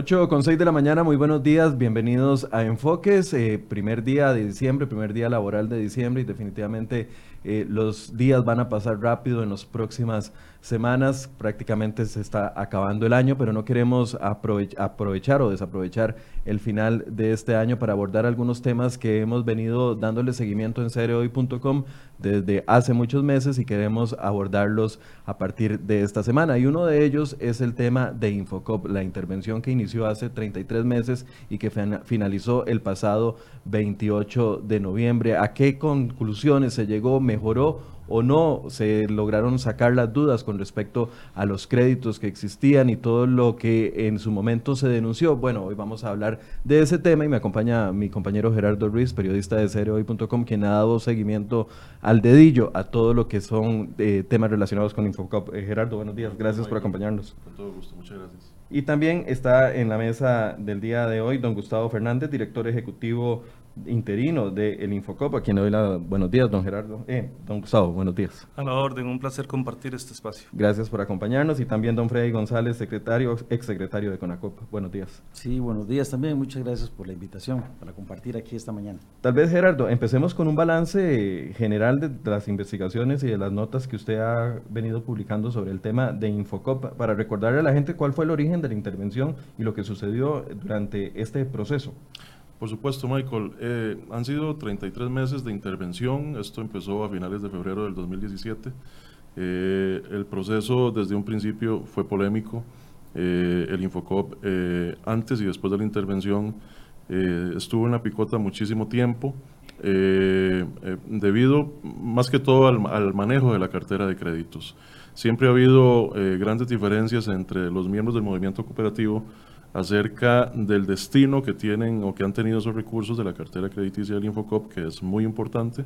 8 con 6 de la mañana, muy buenos días, bienvenidos a Enfoques, eh, primer día de diciembre, primer día laboral de diciembre y definitivamente eh, los días van a pasar rápido en las próximas semanas, prácticamente se está acabando el año, pero no queremos aprovechar o desaprovechar el final de este año para abordar algunos temas que hemos venido dándole seguimiento en seriohoy.com desde hace muchos meses y queremos abordarlos a partir de esta semana. Y uno de ellos es el tema de Infocop, la intervención que inició hace 33 meses y que finalizó el pasado 28 de noviembre. ¿A qué conclusiones se llegó? ¿Mejoró o no se lograron sacar las dudas con respecto a los créditos que existían y todo lo que en su momento se denunció. Bueno, hoy vamos a hablar de ese tema y me acompaña mi compañero Gerardo Ruiz, periodista de seriohoy.com, quien ha dado seguimiento al dedillo a todo lo que son eh, temas relacionados con Infocop. Eh, Gerardo, buenos días, gracias por acompañarnos. Con todo gusto, muchas gracias. Y también está en la mesa del día de hoy don Gustavo Fernández, director ejecutivo interino de el Infocop, a quien le doy la buenos días, don Gerardo. Eh, don Gustavo, buenos días. A la orden, un placer compartir este espacio. Gracias por acompañarnos y también don Freddy González, secretario, exsecretario de CONACOP. Buenos días. Sí, buenos días también. Muchas gracias por la invitación para compartir aquí esta mañana. Tal vez, Gerardo, empecemos con un balance general de, las investigaciones y de las notas que usted ha venido publicando sobre el tema de Infocop para recordarle a la gente cuál fue el origen de la intervención y lo que sucedió durante este proceso. Por supuesto, Michael. Eh, han sido 33 meses de intervención. Esto empezó a finales de febrero del 2017. Eh, el proceso desde un principio fue polémico. Eh, el Infocop antes y después de la intervención estuvo en la picota muchísimo tiempo debido más que todo al, al, manejo de la cartera de créditos. Siempre ha habido grandes diferencias entre los miembros del movimiento cooperativo acerca del destino que tienen o que han tenido esos recursos de la cartera crediticia del Infocop, que es muy importante,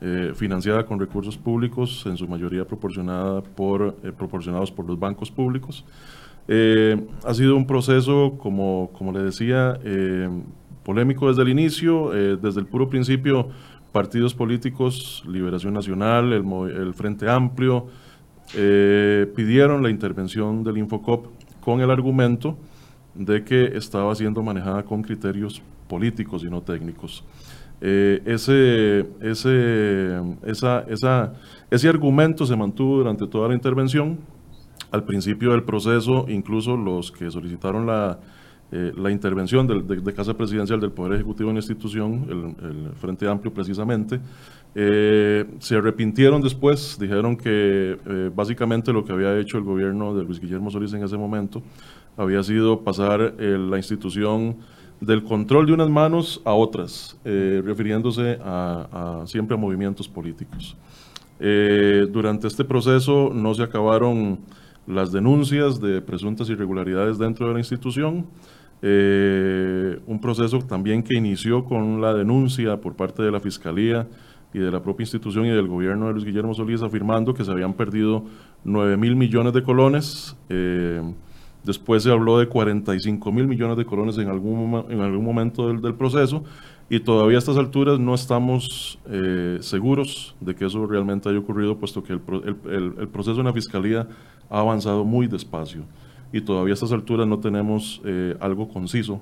eh, financiada con recursos públicos, en su mayoría proporcionada por, eh, proporcionados por los bancos públicos. Eh, ha sido un proceso, como, como le decía, polémico desde el inicio, desde el puro principio, partidos políticos, Liberación Nacional, el, el Frente Amplio, pidieron la intervención del Infocop con el argumento de que estaba siendo manejada con criterios políticos y no técnicos. Eh, ese, ese, esa, esa, ese argumento se mantuvo durante toda la intervención. Al principio del proceso, incluso los que solicitaron la, eh, la intervención de, Casa Presidencial del Poder Ejecutivo en la institución, el, Frente Amplio precisamente, eh, se arrepintieron después, dijeron que básicamente lo que había hecho el gobierno de Luis Guillermo Solís en ese momento había sido pasar eh, la institución del control de unas manos a otras, eh, refiriéndose a, siempre a movimientos políticos. Eh, durante este proceso no se acabaron las denuncias de presuntas irregularidades dentro de la institución, un proceso también que inició con la denuncia por parte de la Fiscalía y de la propia institución y del gobierno de Luis Guillermo Solís afirmando que se habían perdido 9 mil millones de colones. Después se habló de 45 mil millones de colones en algún, en algún momento del, proceso y todavía a estas alturas no estamos eh, seguros de que eso realmente haya ocurrido, puesto que el, proceso en la Fiscalía ha avanzado muy despacio. Y todavía a estas alturas no tenemos eh, algo conciso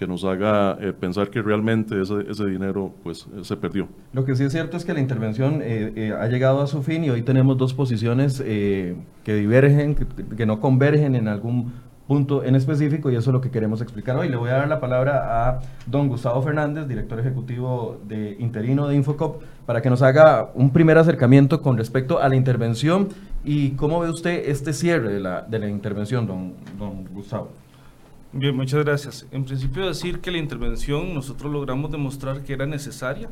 que nos haga eh, pensar que realmente ese, ese dinero pues se perdió. Lo que sí es cierto es que la intervención ha llegado a su fin y hoy tenemos dos posiciones que divergen, que, no convergen en algún punto en específico y eso es lo que queremos explicar hoy. Le voy a dar la palabra a don Gustavo Fernández, director ejecutivo de interino de Infocop, para que nos haga un primer acercamiento con respecto a la intervención y cómo ve usted este cierre de la, de la intervención, don, don Gustavo. Bien, muchas gracias. En principio decir que la intervención nosotros logramos demostrar que era necesaria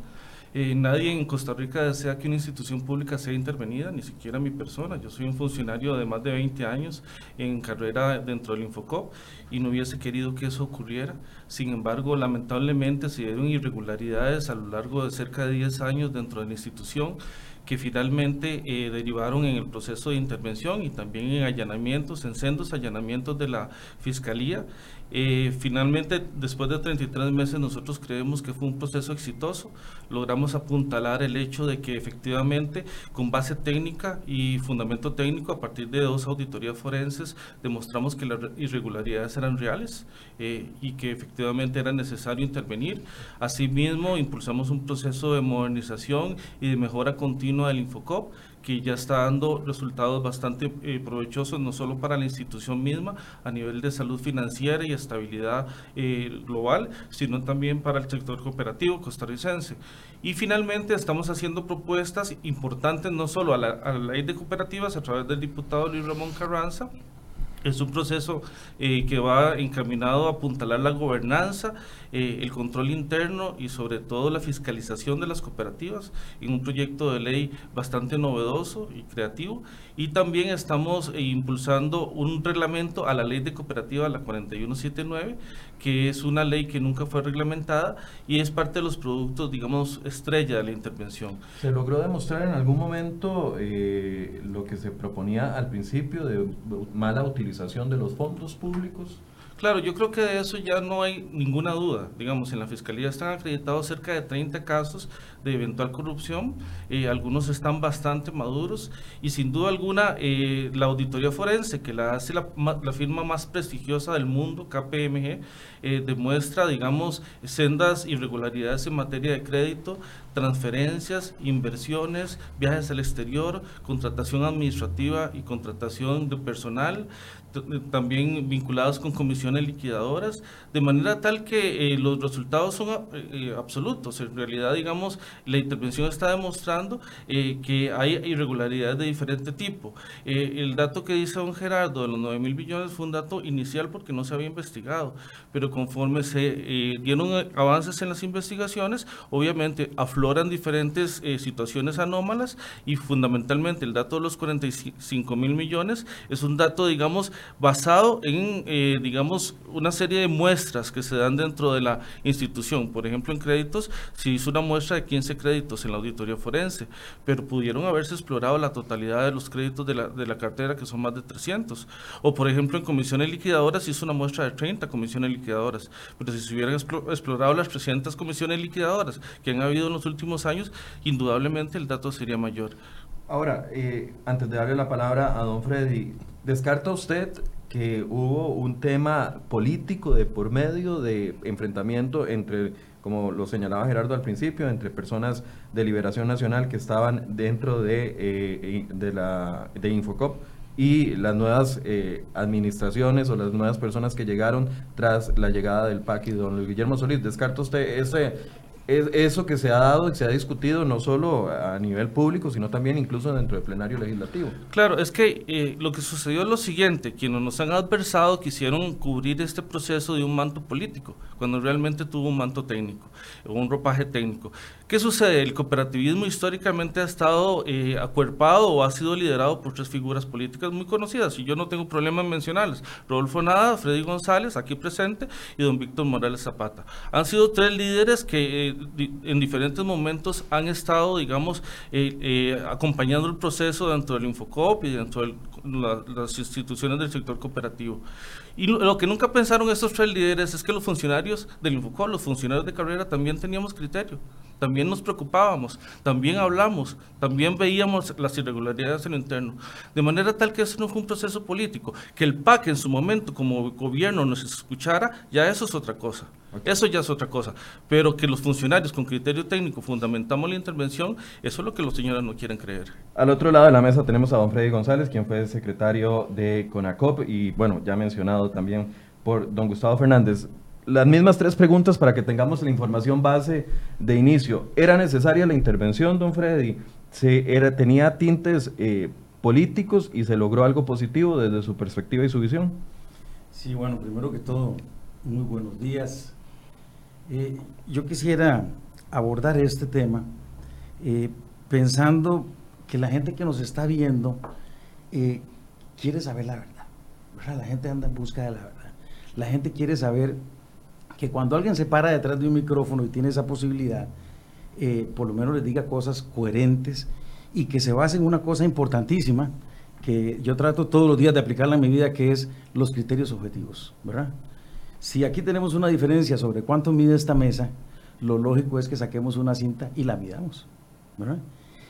eh, nadie en Costa Rica desea que una institución pública sea intervenida, ni siquiera mi persona. Yo soy un funcionario de más de 20 años en carrera dentro del Infocop y no hubiese querido que eso ocurriera. Sin embargo, lamentablemente se dieron irregularidades a lo largo de cerca de 10 años dentro de la institución que finalmente eh, derivaron en el proceso de intervención y también en allanamientos, en sendos allanamientos de la Fiscalía. Eh, finalmente, después de 33 meses, nosotros creemos que fue un proceso exitoso. Logramos apuntalar el hecho de que efectivamente, con base técnica y fundamento técnico, a partir de dos auditorías forenses, demostramos que las irregularidades eran reales eh, y que efectivamente era necesario intervenir. Asimismo, impulsamos un proceso de modernización y de mejora continua del Infocop que ya está dando resultados bastante eh, provechosos, no solo para la institución misma a nivel de salud financiera y estabilidad eh, global, sino también para el sector cooperativo costarricense. Y finalmente estamos haciendo propuestas importantes no solo a la, a la ley de cooperativas a través del diputado Luis Ramón Carranza, es un proceso eh, que va encaminado a apuntalar la gobernanza, eh, el control interno y sobre todo la fiscalización de las cooperativas en un proyecto de ley bastante novedoso y creativo. Y también estamos eh, impulsando un reglamento a la ley de cooperativas, la 4179, que es una ley que nunca fue reglamentada y es parte de los productos, digamos, estrella de la intervención. ¿Se logró demostrar en algún momento lo que se proponía al principio de mala utilización de los fondos públicos? Claro, yo creo que de eso ya no hay ninguna duda. Digamos, en la Fiscalía están acreditados cerca de 30 casos de eventual corrupción, eh, algunos están bastante maduros y sin duda alguna eh, la auditoría forense, que la hace la, la, firma más prestigiosa del mundo, KPMG, eh, demuestra, digamos, sendas irregularidades en materia de crédito, transferencias, inversiones, viajes al exterior, contratación administrativa y contratación de personal, también vinculados con comisiones liquidadoras, de manera tal que eh, los resultados son eh, eh, absolutos. En realidad, digamos, la intervención está demostrando que hay irregularidades de diferente tipo. el dato que dice don Gerardo de los 9 mil billones fue un dato inicial porque no se había investigado, pero conforme se dieron avances en las investigaciones, obviamente afloran diferentes situaciones anómalas y fundamentalmente el dato de los 45 mil millones es un dato, digamos, basado en, eh, digamos, una serie de muestras que se dan dentro de la institución. Por ejemplo, en créditos se hizo una muestra de 15 créditos en la auditoría forense, pero pudieron haberse explorado la totalidad de los créditos de la, de la cartera, que son más de 300. O, por ejemplo, en comisiones liquidadoras se hizo una muestra de 30 comisiones liquidadoras, pero si se hubieran explorado las 300 comisiones liquidadoras que han habido en los últimos años, indudablemente el dato sería mayor. Ahora, eh, antes de darle la palabra a don Freddy, ¿descarta usted que hubo un tema político de por medio de enfrentamiento entre, como lo señalaba Gerardo al principio, entre personas de Liberación Nacional que estaban dentro de, eh, de, la, de Infocop y las nuevas eh, administraciones o las nuevas personas que llegaron tras la llegada del PAC y don Guillermo Solís. ¿Descarta usted ese, es eso que se ha dado y se ha discutido no solo a nivel público, sino también incluso dentro del plenario legislativo. Claro, es que eh, lo que sucedió es lo siguiente, quienes nos han adversado quisieron cubrir este proceso de un manto político, cuando realmente tuvo un manto técnico, un ropaje técnico. ¿Qué sucede? El cooperativismo históricamente ha estado eh, acuerpado o ha sido liderado por tres figuras políticas muy conocidas, y yo no tengo problema en mencionarlas. Rodolfo Nada, Freddy González, aquí presente, y don Víctor Morales Zapata. Han sido tres líderes que... Eh, en diferentes momentos han estado, digamos, eh, eh, acompañando el proceso dentro del Infocop y dentro de las instituciones del sector cooperativo. Y lo, que nunca pensaron estos tres líderes es que los funcionarios del Infocop, los funcionarios de carrera, también teníamos criterio, también nos preocupábamos, también hablamos, también veíamos las irregularidades en lo interno. De manera tal que eso no fue un proceso político. Que el PAC en su momento como gobierno nos escuchara, ya eso es otra cosa. Eso ya es otra cosa. Pero que los funcionarios con criterio técnico fundamentamos la intervención, eso es lo que los señores no quieren creer. Al otro lado de la mesa tenemos a don Freddy González, quien fue secretario de CONACOP y, bueno, ya mencionado también por don Gustavo Fernández. Las mismas tres preguntas para que tengamos la información base de inicio. ¿Era necesaria la intervención, don Freddy? ¿Se era, ¿Tenía tintes eh, políticos y se logró algo positivo desde su perspectiva y su visión? Sí, bueno, primero que todo, muy buenos días. Eh, yo quisiera abordar este tema eh, pensando que la gente que nos está viendo quiere saber la verdad. La gente anda en busca de la verdad. La gente quiere saber que cuando alguien se para detrás de un micrófono y tiene esa posibilidad, eh, por lo menos les diga cosas coherentes y que se basa en una cosa importantísima que yo trato todos los días de aplicarla en mi vida, que es los criterios objetivos, ¿verdad? Si aquí tenemos una diferencia sobre cuánto mide esta mesa, lo lógico es que saquemos una cinta y la midamos, ¿verdad?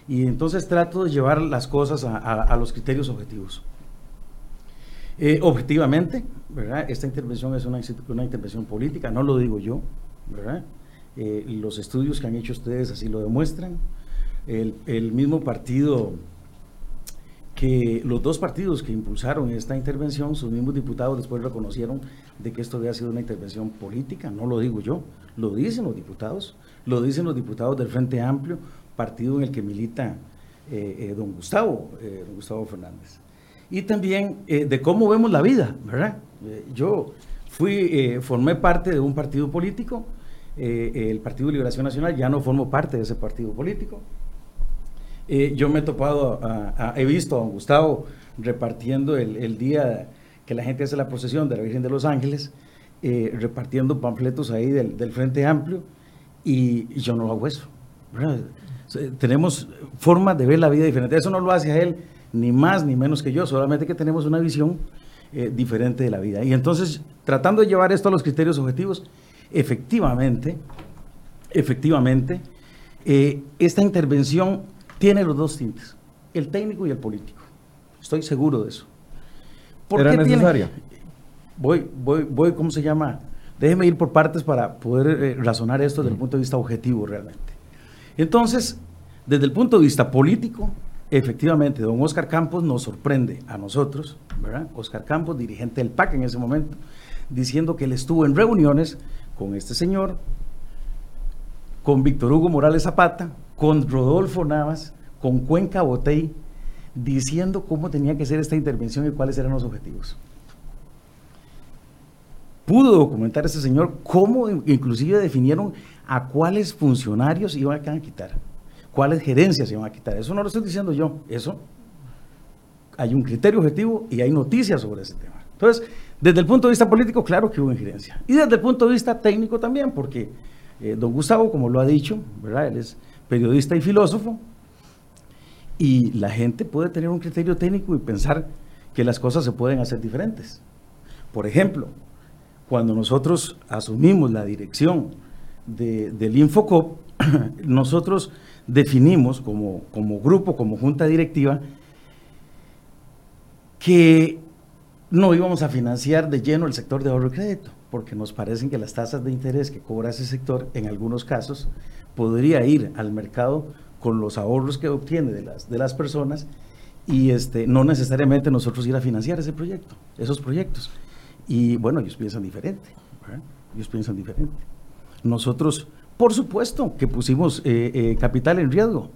Y entonces trato de llevar las cosas a, los criterios objetivos. Eh, objetivamente, ¿verdad? Esta intervención es una, intervención política, no lo digo yo, ¿verdad? Eh, los estudios que han hecho ustedes así lo demuestran. El, el mismo partido que los dos partidos que impulsaron esta intervención, sus mismos diputados después reconocieron de que esto había sido una intervención política, no lo digo yo, lo dicen los diputados, lo dicen los diputados del Frente Amplio, partido en el que milita eh, eh, don Gustavo, eh, don Gustavo Fernández. Y también de cómo vemos la vida, ¿verdad? yo fui, formé parte de un partido político, el Partido de Liberación Nacional, ya no formo parte de ese partido político, eh, yo me he topado, he visto a don Gustavo repartiendo el, día que la gente hace la procesión de la Virgen de los Ángeles, eh, repartiendo panfletos ahí del, Frente Amplio, y, yo no hago eso. Tenemos formas de ver la vida diferente. Eso no lo hace a él ni más ni menos que yo, solamente que tenemos una visión eh, diferente de la vida. Y entonces, tratando de llevar esto a los criterios objetivos, efectivamente, efectivamente, esta intervención tiene los dos tintes, el técnico y el político. Estoy seguro de eso. ¿Por ¿Era necesaria? Voy, voy, voy, ¿cómo se llama? Déjeme ir por partes para poder eh, razonar esto desde el punto de vista objetivo realmente. Entonces, desde el punto de vista político, efectivamente, don Oscar Campos nos sorprende a nosotros, ¿verdad? Oscar Campos, dirigente del PAC en ese momento, diciendo que él estuvo en reuniones con este señor, con Víctor Hugo Morales Zapata, con Rodolfo Navas, con Cuenca Botey, diciendo cómo tenía que ser esta intervención y cuáles eran los objetivos. Pudo documentar ese señor cómo inclusive definieron a cuáles funcionarios iban a quitar, cuáles gerencias iban a quitar. Eso no lo estoy diciendo yo, eso hay un criterio objetivo y hay noticias sobre ese tema. Entonces, desde el punto de vista político, claro que hubo injerencia. Y desde el punto de vista técnico también, porque eh, don Gustavo, como lo ha dicho, ¿verdad? Él es periodista y filósofo, y la gente puede tener un criterio técnico y pensar que las cosas se pueden hacer diferentes. Por ejemplo, cuando nosotros asumimos la dirección del Infocop, nosotros definimos como, como grupo, como junta directiva, que no íbamos a financiar de lleno el sector de ahorro y crédito, porque nos parecen que las tasas de interés que cobra ese sector, en algunos casos, podría ir al mercado con los ahorros que obtiene de las, de las personas y este, no necesariamente nosotros ir a financiar ese proyecto, esos proyectos. Y bueno, ellos piensan diferente, ellos piensan diferente. Nosotros, por supuesto, que pusimos eh, eh, capital en riesgo.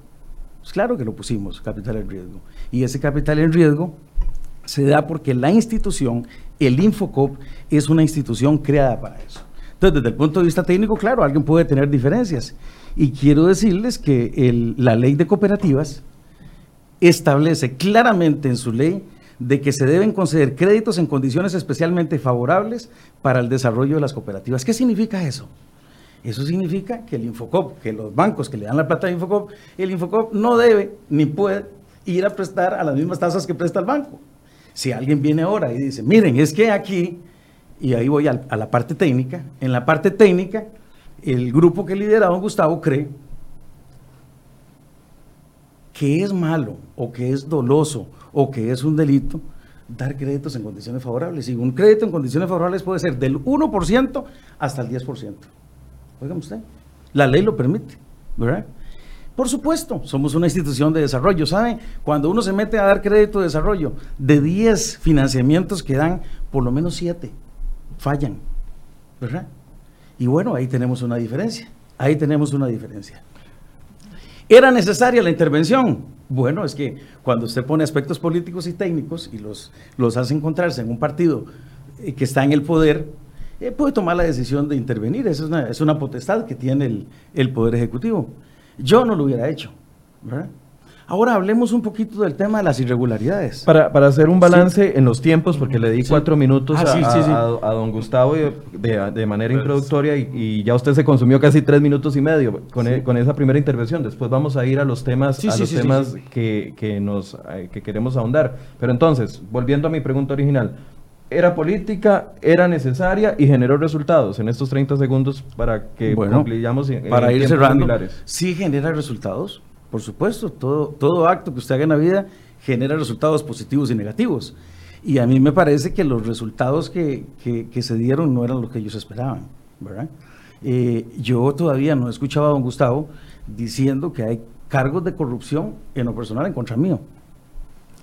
Pues claro que lo pusimos, capital en riesgo. Y ese capital en riesgo se da porque la institución, el Infocop, es una institución creada para eso. Entonces, desde el punto de vista técnico, claro, alguien puede tener diferencias. Y quiero decirles que la ley de cooperativas establece claramente en su ley de que se deben conceder créditos en condiciones especialmente favorables para el desarrollo de las cooperativas. ¿Qué significa eso? Eso significa que el Infocop, que los bancos que le dan la plata al Infocop, el Infocop no debe ni puede ir a prestar a las mismas tasas que presta el banco. Si alguien viene ahora y dice, miren, es que aquí, y ahí voy a, la parte técnica, en la parte técnica el grupo que lidera don Gustavo cree que es malo o que es doloso o que es un delito dar créditos en condiciones favorables. Y un crédito en condiciones favorables puede ser del 1% hasta el 10%. Oigan usted, la ley lo permite, ¿verdad? Por supuesto, somos una institución de desarrollo. ¿Saben? Cuando uno se mete a dar crédito de desarrollo, de 10 financiamientos que dan, por lo menos 7 fallan, ¿verdad? Y bueno, ahí tenemos una diferencia. Ahí tenemos una diferencia. ¿Era necesaria la intervención? Bueno, es que cuando usted pone aspectos políticos y técnicos y los, los hace encontrarse en un partido eh, que está en el poder, eh, puede tomar la decisión de intervenir. Esa es una, es una potestad que tiene el, el, Poder Ejecutivo. Yo no lo hubiera hecho. Ahora hablemos un poquito del tema de las irregularidades. Para, hacer un balance en los tiempos, porque le di cuatro minutos ah, a, a, don Gustavo de, manera introductoria y, ya usted se consumió casi tres minutos y medio con, e, con esa primera intervención. Después vamos a ir a los temas, a los temas que, que, nos, eh, que queremos ahondar. Pero entonces, volviendo a mi pregunta original, era política, era necesaria y generó resultados en estos 30 segundos para que bueno, para ir cerrando. Sí genera resultados, por supuesto, todo, todo acto que usted haga en la vida genera resultados positivos y negativos. Y a mí me parece que los resultados que, que, se dieron no eran lo que ellos esperaban, ¿verdad? Eh, yo todavía no he escuchado a don Gustavo diciendo que hay cargos de corrupción en lo personal en contra mío.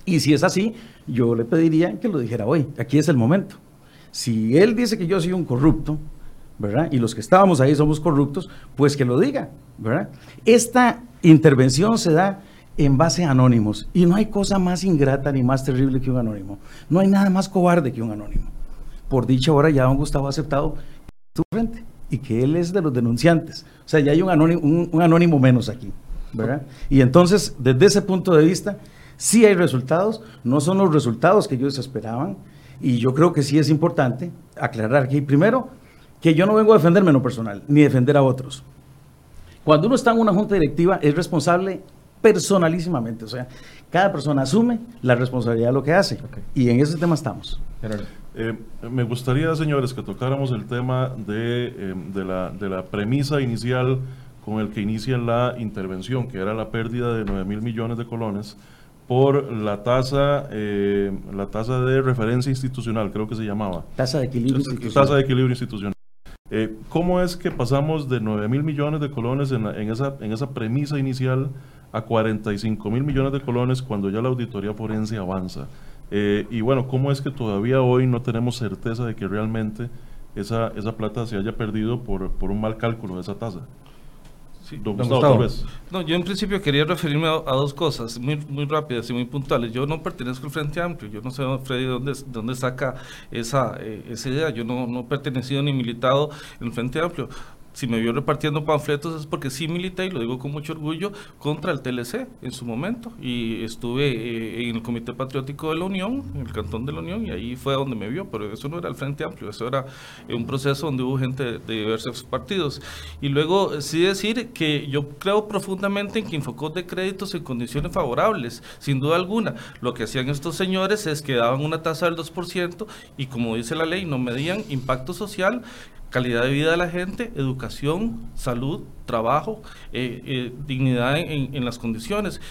Y si es así, yo le pediría que lo dijera hoy. Aquí es el momento. Si él dice que yo soy un corrupto, ¿verdad? Y los que estábamos ahí somos corruptos, pues que lo diga, ¿verdad? Esta intervención se da en base a anónimos y no hay cosa más ingrata ni más terrible que un anónimo. No hay nada más cobarde que un anónimo. Por dicha hora ya don Gustavo ha aceptado su frente y que él es de los denunciantes. O sea, ya hay un anónimo, un anónimo menos aquí, ¿verdad? Y entonces, desde ese punto de vista, Sí hay resultados, no son los resultados que ellos esperaban y yo creo que sí es importante aclarar aquí primero que yo no vengo a defenderme en lo personal, ni defender a otros. Cuando uno está en una junta directiva es responsable personalísimamente, o sea, cada persona asume la responsabilidad de lo que hace y en ese tema estamos. Eh, me gustaría, señores, que tocáramos el tema de, eh, de, la, de, la, premisa inicial con el que inicia la intervención, que era la pérdida de 9 mil millones de colones por la tasa, eh, la tasa de referencia institucional, creo que se llamaba. Tasa de equilibrio institucional. Tasa de equilibrio institucional. Eh, ¿Cómo es que pasamos de 9 mil millones de colones en, esa, en esa premisa inicial a 45 mil millones de colones cuando ya la auditoría forense avanza? Eh, y bueno, ¿cómo es que todavía hoy no tenemos certeza de que realmente esa, esa plata se haya perdido por, por un mal cálculo de esa tasa? No, yo en principio quería referirme a, dos cosas muy, muy rápidas y muy puntuales. Yo no pertenezco al Frente Amplio, yo no sé, Freddy, dónde, dónde saca esa, eh, esa idea. Yo no, no he pertenecido ni militado en el Frente Amplio si me vio repartiendo panfletos es porque sí milité, y lo digo con mucho orgullo, contra el TLC en su momento. Y estuve eh, en el Comité Patriótico de la Unión, en el Cantón de la Unión, y ahí fue donde me vio. Pero eso no era el Frente Amplio, eso era un proceso donde hubo gente de, diversos partidos. Y luego sí decir que yo creo profundamente en que enfocó de créditos en condiciones favorables, sin duda alguna. Lo que hacían estos señores es que daban una tasa del 2% y como dice la ley, no medían impacto social calidad de vida de la gente, educación, salud, trabajo, eh, eh, dignidad en, en, las condiciones.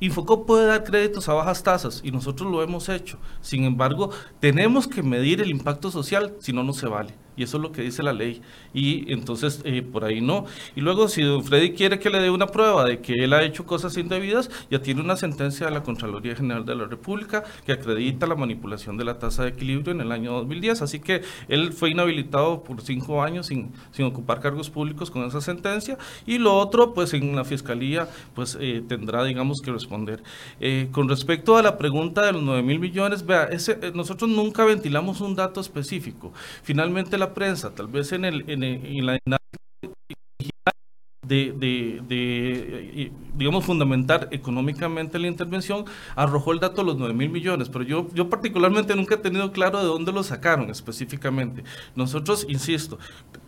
Infocop puede dar créditos a bajas tasas y nosotros lo hemos hecho. Sin embargo, tenemos que medir el impacto social, si no, no se vale y eso es lo que dice la ley. Y entonces eh, por ahí no. Y luego si don Freddy quiere que le dé una prueba de que él ha hecho cosas indebidas, ya tiene una sentencia de la Contraloría General de la República que acredita la manipulación de la tasa de equilibrio en el año 2010. Así que él fue inhabilitado por cinco años sin, sin ocupar cargos públicos con esa sentencia. Y lo otro, pues en la Fiscalía, pues eh, tendrá, digamos, que responder. Eh, con respecto a la pregunta de los 9 mil millones, vea, nosotros nunca ventilamos un dato específico. Finalmente la prensa, tal vez en, el, en, en la de, de, de, digamos, fundamentar económicamente la intervención, arrojó el dato de los 9 mil millones, pero yo, yo particularmente nunca he tenido claro de dónde lo sacaron específicamente. Nosotros, insisto,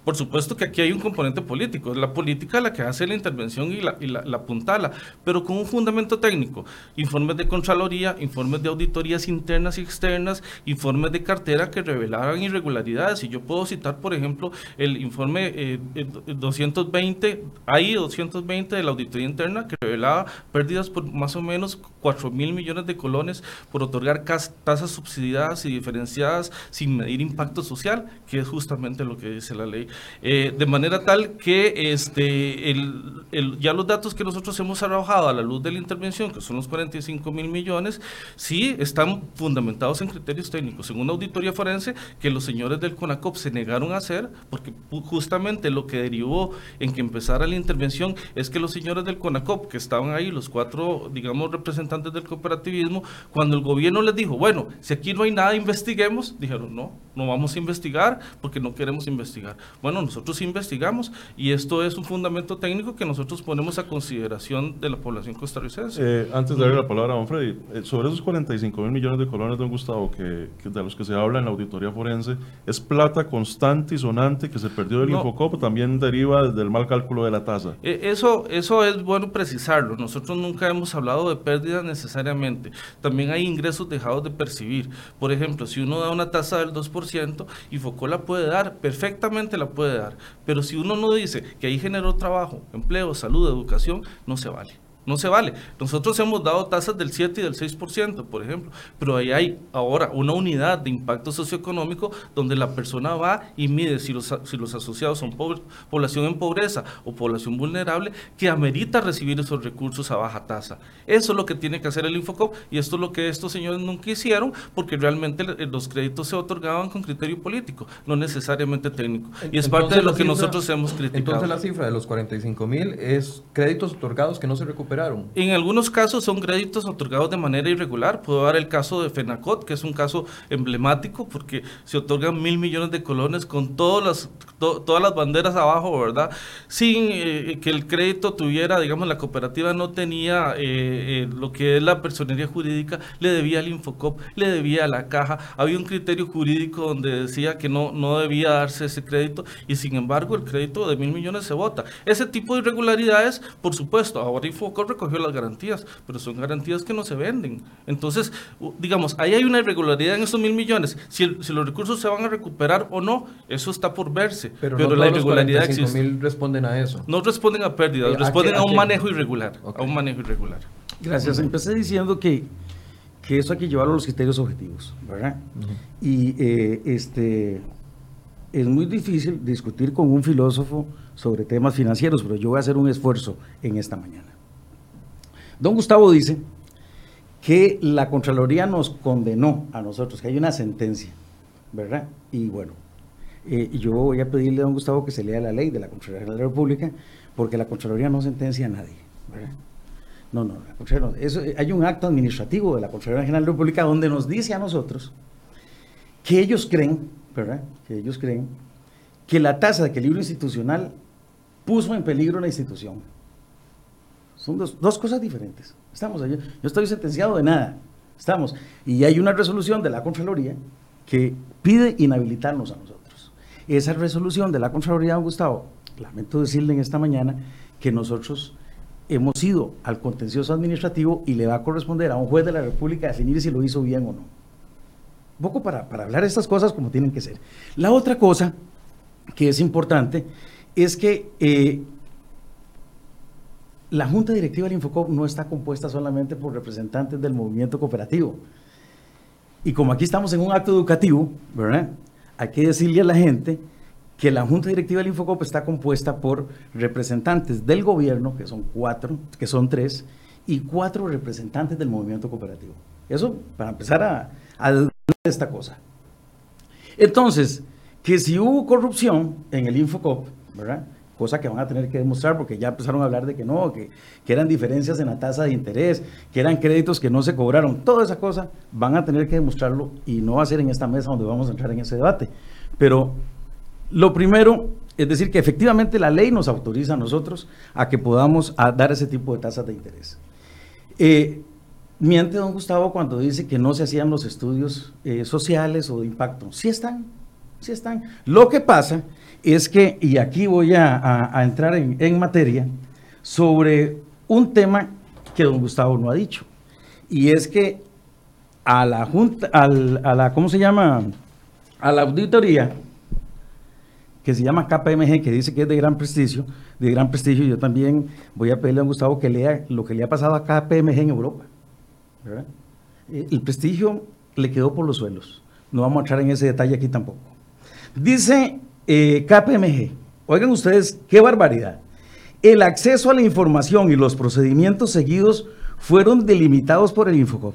por supuesto que aquí hay un componente político, la política la que hace la intervención y la, y la, puntala, pero con un fundamento técnico. Informes de Contraloría, informes de auditorías internas y externas, informes de cartera que revelaran irregularidades. Y yo puedo citar, por ejemplo, el informe 220, eh, ahí 220 de la auditoría interna que revelaba pérdidas por más o menos 4 mil millones de colones por otorgar tasas subsidiadas y diferenciadas sin medir impacto social, que es justamente lo que dice la ley. Eh, de manera tal que este, el, ya los datos que nosotros hemos arrojado a la luz de la intervención, que son los 45 mil millones, sí están fundamentados en criterios técnicos. Según una auditoría forense, que los señores del CONACOP se negaron a hacer, porque justamente lo que derivó en que empezara la intervención es que los señores del CONACOP, que estaban ahí, los cuatro, digamos, representantes del cooperativismo, cuando el gobierno les dijo, bueno, si aquí no hay nada, investiguemos, dijeron, no, no vamos a investigar porque no queremos investigar Bueno, nosotros investigamos y esto es un fundamento técnico que nosotros ponemos a consideración de la población costarricense. Eh, antes de darle la palabra a don Freddy, eh, sobre esos 45 mil millones de colones, don Gustavo, que, de los que se habla en la auditoría forense, ¿es plata constante y sonante que se perdió del Infocop o también deriva del mal cálculo de la tasa? Eh, eso, eso es bueno precisarlo. Nosotros nunca hemos hablado de pérdidas necesariamente. También hay ingresos dejados de percibir. Por ejemplo, si uno da una tasa del 2%, Infocop la puede dar, perfectamente la puede dar. Pero si uno no dice que ahí generó trabajo, empleo, salud, educación, no se vale. No se vale. Nosotros hemos dado tasas del 7 y del 6%, por ejemplo, pero ahí hay ahora una unidad de impacto socioeconómico donde la persona va y mide si los, si los asociados son población en pobreza o población vulnerable que amerita recibir esos recursos a baja tasa. Eso es lo que tiene que hacer el Infocop y esto es lo que estos señores nunca hicieron porque realmente los créditos se otorgaban con criterio político, no necesariamente técnico. Y es parte de lo que nosotros hemos criticado. Entonces la cifra de los 45 mil es créditos otorgados que no se recuperan en algunos casos son créditos otorgados de manera irregular. Puedo dar el caso de FENACOT, que es un caso emblemático porque se otorgan mil millones de colones con todas las, todas las banderas abajo, ¿verdad? Sin eh, que el crédito tuviera, digamos, la cooperativa no tenía eh, eh, lo que es la personería jurídica, le debía al Infocop, le debía a la caja. Había un criterio jurídico donde decía que no, no debía darse ese crédito y sin embargo el crédito de mil millones se vota. Ese tipo de irregularidades, por supuesto, ahora Infocop recogió las garantías, pero son garantías que no se venden. Entonces, digamos, ahí hay una irregularidad en esos mil millones. Si, los recursos se van a recuperar o no, eso está por verse. Pero, la irregularidad los mil responden a eso. No responden a pérdidas, eh, responden a, un manejo irregular. A un manejo irregular. Gracias. Empecé diciendo que, que eso hay que llevarlo a los criterios objetivos, ¿verdad? Y eh, este es muy difícil discutir con un filósofo sobre temas financieros, pero yo voy a hacer un esfuerzo en esta mañana. Don Gustavo dice que la Contraloría nos condenó a nosotros, que hay una sentencia, ¿verdad? Y bueno, eh, yo voy a pedirle a don Gustavo que se lea la ley de la Contraloría de la República, porque la Contraloría no sentencia a nadie, ¿verdad? No, no, la Contraloría no. Eso, hay un acto administrativo de la Contraloría General de la República donde nos dice a nosotros que ellos creen, ¿verdad? Que ellos creen que la tasa de equilibrio institucional puso en peligro la institución. Son dos, cosas diferentes. Estamos allá. Yo estoy sentenciado de nada. Estamos. Y hay una resolución de la Contraloría que pide inhabilitarnos a nosotros. Esa resolución de la Contraloría, Gustavo, lamento decirle en esta mañana que nosotros hemos ido al contencioso administrativo y le va a corresponder a un juez de la República definir si lo hizo bien o no. Un poco para, para hablar estas cosas como tienen que ser. La otra cosa que es importante es que eh, la Junta Directiva del Infocop no está compuesta solamente por representantes del movimiento cooperativo. Y como aquí estamos en un acto educativo, ¿verdad? Hay que decirle a la gente que la Junta Directiva del Infocop está compuesta por representantes del gobierno, que son cuatro, que son tres, y cuatro representantes del movimiento cooperativo. Eso para empezar a, esta cosa. Entonces, que si hubo corrupción en el Infocop, ¿verdad? Cosa que van a tener que demostrar porque ya empezaron a hablar de que no, que, eran diferencias en la tasa de interés, que eran créditos que no se cobraron, toda esa cosa van a tener que demostrarlo y no va a ser en esta mesa donde vamos a entrar en ese debate. Pero lo primero es decir que efectivamente la ley nos autoriza a nosotros a que podamos dar ese tipo de tasas de interés. Eh, miente don Gustavo cuando dice que no se hacían los estudios eh, sociales o de impacto. Sí están, sí están. Lo que pasa es que, y aquí voy a, entrar en, materia, sobre un tema que don Gustavo no ha dicho, y es que a la Junta, a la, ¿cómo se llama? A la auditoría, que se llama KPMG, que dice que es de gran prestigio, de gran prestigio, yo también voy a pedirle a don Gustavo que lea lo que le ha pasado a KPMG en Europa. Eh, el prestigio le quedó por los suelos. No vamos a entrar en ese detalle aquí tampoco. Dice eh, KPMG, oigan ustedes, qué barbaridad. El acceso a la información y los procedimientos seguidos fueron delimitados por el Infocop.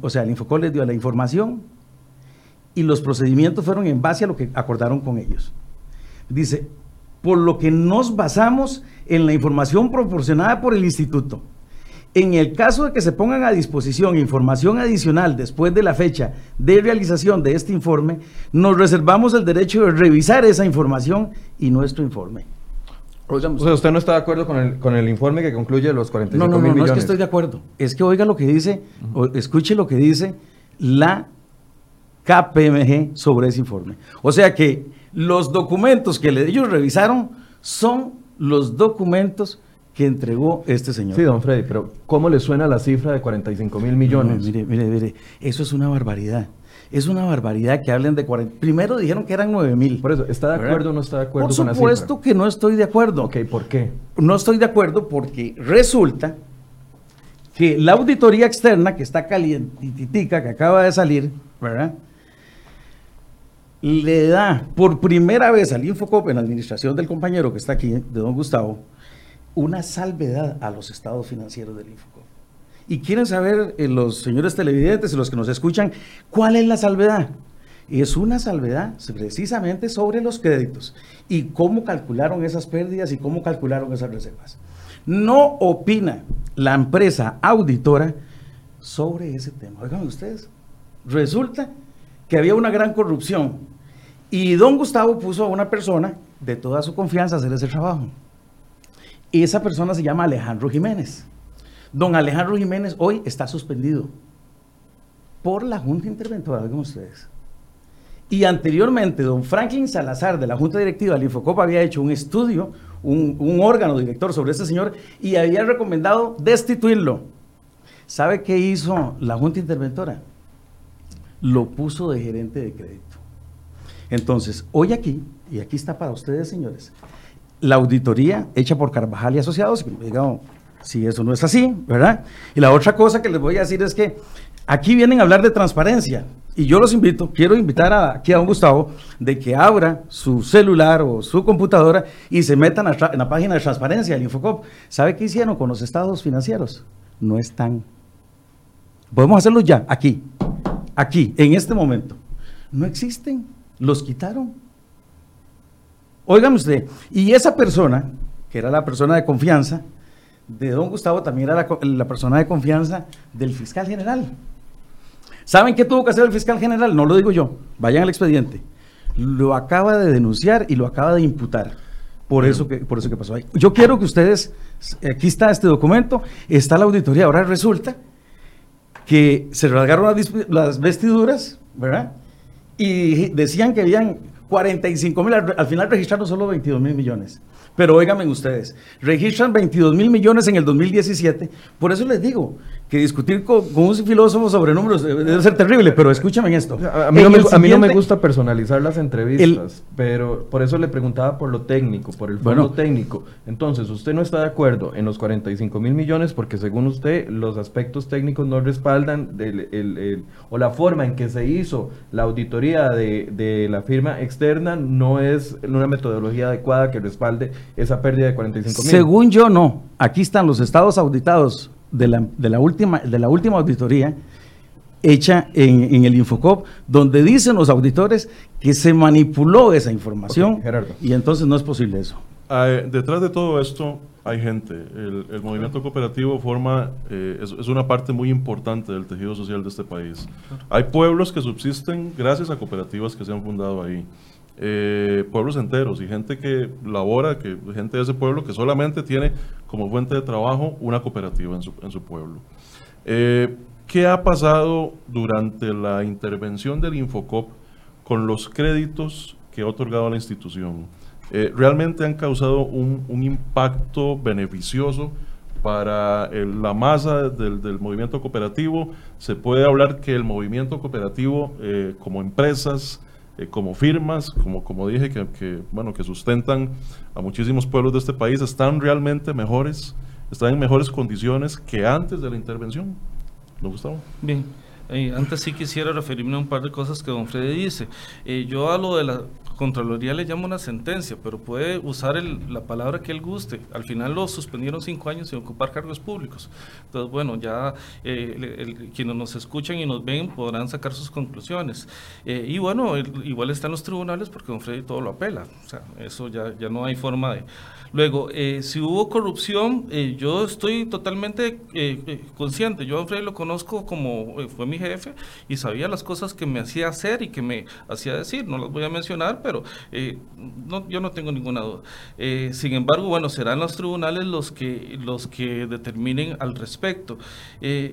o sea, el Infocop les dio la información y los procedimientos fueron en base a lo que acordaron con ellos. Dice, por lo que nos basamos en la información proporcionada por el instituto. En el caso de que se pongan a disposición información adicional después de la fecha de realización de este informe, nos reservamos el derecho de revisar esa información y nuestro informe. O sea, usted no está de acuerdo con el, con el informe que concluye los 45 no, no, mil no, millones. No, es que estoy de acuerdo. Es que oiga lo que dice, o escuche lo que dice la KPMG sobre ese informe. O sea que los documentos que ellos revisaron son los documentos que entregó este señor. Sí, don Freddy, pero ¿cómo le suena la cifra de 45 mil millones? No, mire, mire, mire, eso es una barbaridad. Es una barbaridad que hablen de 40. Primero dijeron que eran 9 mil. Por eso, ¿está de acuerdo o no está de acuerdo Por con la cifra? supuesto que no estoy de acuerdo. Ok, ¿por qué? No estoy de acuerdo porque resulta que la auditoría externa, que está calientitica, que acaba de salir, ¿verdad? Le da por primera vez al Infocop, en la administración del compañero que está aquí, de don Gustavo, una salvedad a los estados financieros del Infocop. Y quieren saber eh, los señores televidentes y los que nos escuchan, ¿cuál es la salvedad? Es una salvedad precisamente sobre los créditos y cómo calcularon esas pérdidas y cómo calcularon esas reservas. No opina la empresa auditora sobre ese tema. Oigan ustedes, resulta que había una gran corrupción y don Gustavo puso a una persona de toda su confianza a hacer ese trabajo. Esa persona se llama Alejandro Jiménez. Don Alejandro Jiménez hoy está suspendido por la Junta Interventora, oigan ustedes. Y anteriormente, don Franklin Salazar de la Junta Directiva del Infocop había hecho un estudio, un, un órgano director sobre este señor y había recomendado destituirlo. ¿Sabe qué hizo la Junta Interventora? Lo puso de gerente de crédito. Entonces, hoy aquí, y aquí está para ustedes, señores, la auditoría hecha por Carvajal y Asociados, digamos, si eso no es así, ¿verdad? Y la otra cosa que les voy a decir es que aquí vienen a hablar de transparencia. Y yo los invito, quiero invitar a, aquí a don Gustavo, de que abra su celular o su computadora y se metan en la página de transparencia del Infocop. ¿Sabe qué hicieron con los estados financieros? No están. Podemos hacerlo ya, aquí, aquí, en este momento. No existen, los quitaron. Óigame usted, y esa persona, que era la persona de confianza, de don Gustavo también era la, persona de confianza del fiscal general. ¿Saben qué tuvo que hacer el fiscal general? No lo digo yo, vayan al expediente. Lo acaba de denunciar y lo acaba de imputar. Por eso que, por eso que pasó ahí. Yo quiero que ustedes, aquí está este documento, está la auditoría. Ahora resulta que se rasgaron las, las vestiduras, ¿verdad? Y decían que habían 45 mil, al, al final registraron solo 22 mil millones. Pero óiganme ustedes, registran 22 mil millones en el 2017. Por eso les digo que discutir con, con un filósofo sobre números debe, debe ser terrible, pero escúchame en esto. A, mí no me, el a mí no me gusta personalizar las entrevistas, pero por eso le preguntaba por lo técnico, por el fondo Bueno. técnico. Entonces, usted no está de acuerdo en los 45 mil millones porque según usted los aspectos técnicos no respaldan el- el- el- o la forma en que se hizo la auditoría de, de la firma externa no es una metodología adecuada que respalde esa pérdida de 45 mil. Según yo, no. Aquí están los estados auditados de la, de la, última, de la última auditoría hecha en, en el Infocop, donde dicen los auditores que se manipuló esa información Ok, Gerardo. y entonces no es posible eso. Eh, detrás de todo esto hay gente. El, el movimiento cooperativo forma, eh, es, es una parte muy importante del tejido social de este país. Hay pueblos que subsisten gracias a cooperativas que se han fundado ahí. Eh, pueblos enteros y gente que labora, que, gente de ese pueblo que solamente tiene como fuente de trabajo una cooperativa en su, pueblo. Eh, ¿Qué ha pasado durante la intervención del Infocop con los créditos que ha otorgado la institución? Eh, realmente han causado un, impacto beneficioso para la masa del, movimiento cooperativo. Se puede hablar que el movimiento cooperativo, como empresas, eh, como firmas, como, como dije, que, que, bueno, que sustentan a muchísimos pueblos de este país, están realmente mejores, están en mejores condiciones que antes de la intervención. ¿Lo Gustavo? Bien, eh, antes sí quisiera referirme a un par de cosas que don Freddy dice. Eh, yo a lo de la Contraloría le llama una sentencia, pero puede usar la palabra que él guste. Al final lo suspendieron cinco años sin ocupar cargos públicos. Entonces, bueno, ya eh, quienes nos escuchan y nos ven podrán sacar sus conclusiones. Eh, y bueno, igual está en los tribunales porque don Freddy todo lo apela. O sea, eso ya, ya no hay forma de... Luego, eh, si hubo corrupción, eh, yo estoy totalmente consciente. Yo a Freddy lo conozco como fue mi jefe y sabía las cosas que me hacía hacer y que me hacía decir. No las voy a mencionar, pero no, yo no tengo ninguna duda. sin embargo, bueno, serán los tribunales los que, los que determinen al respecto.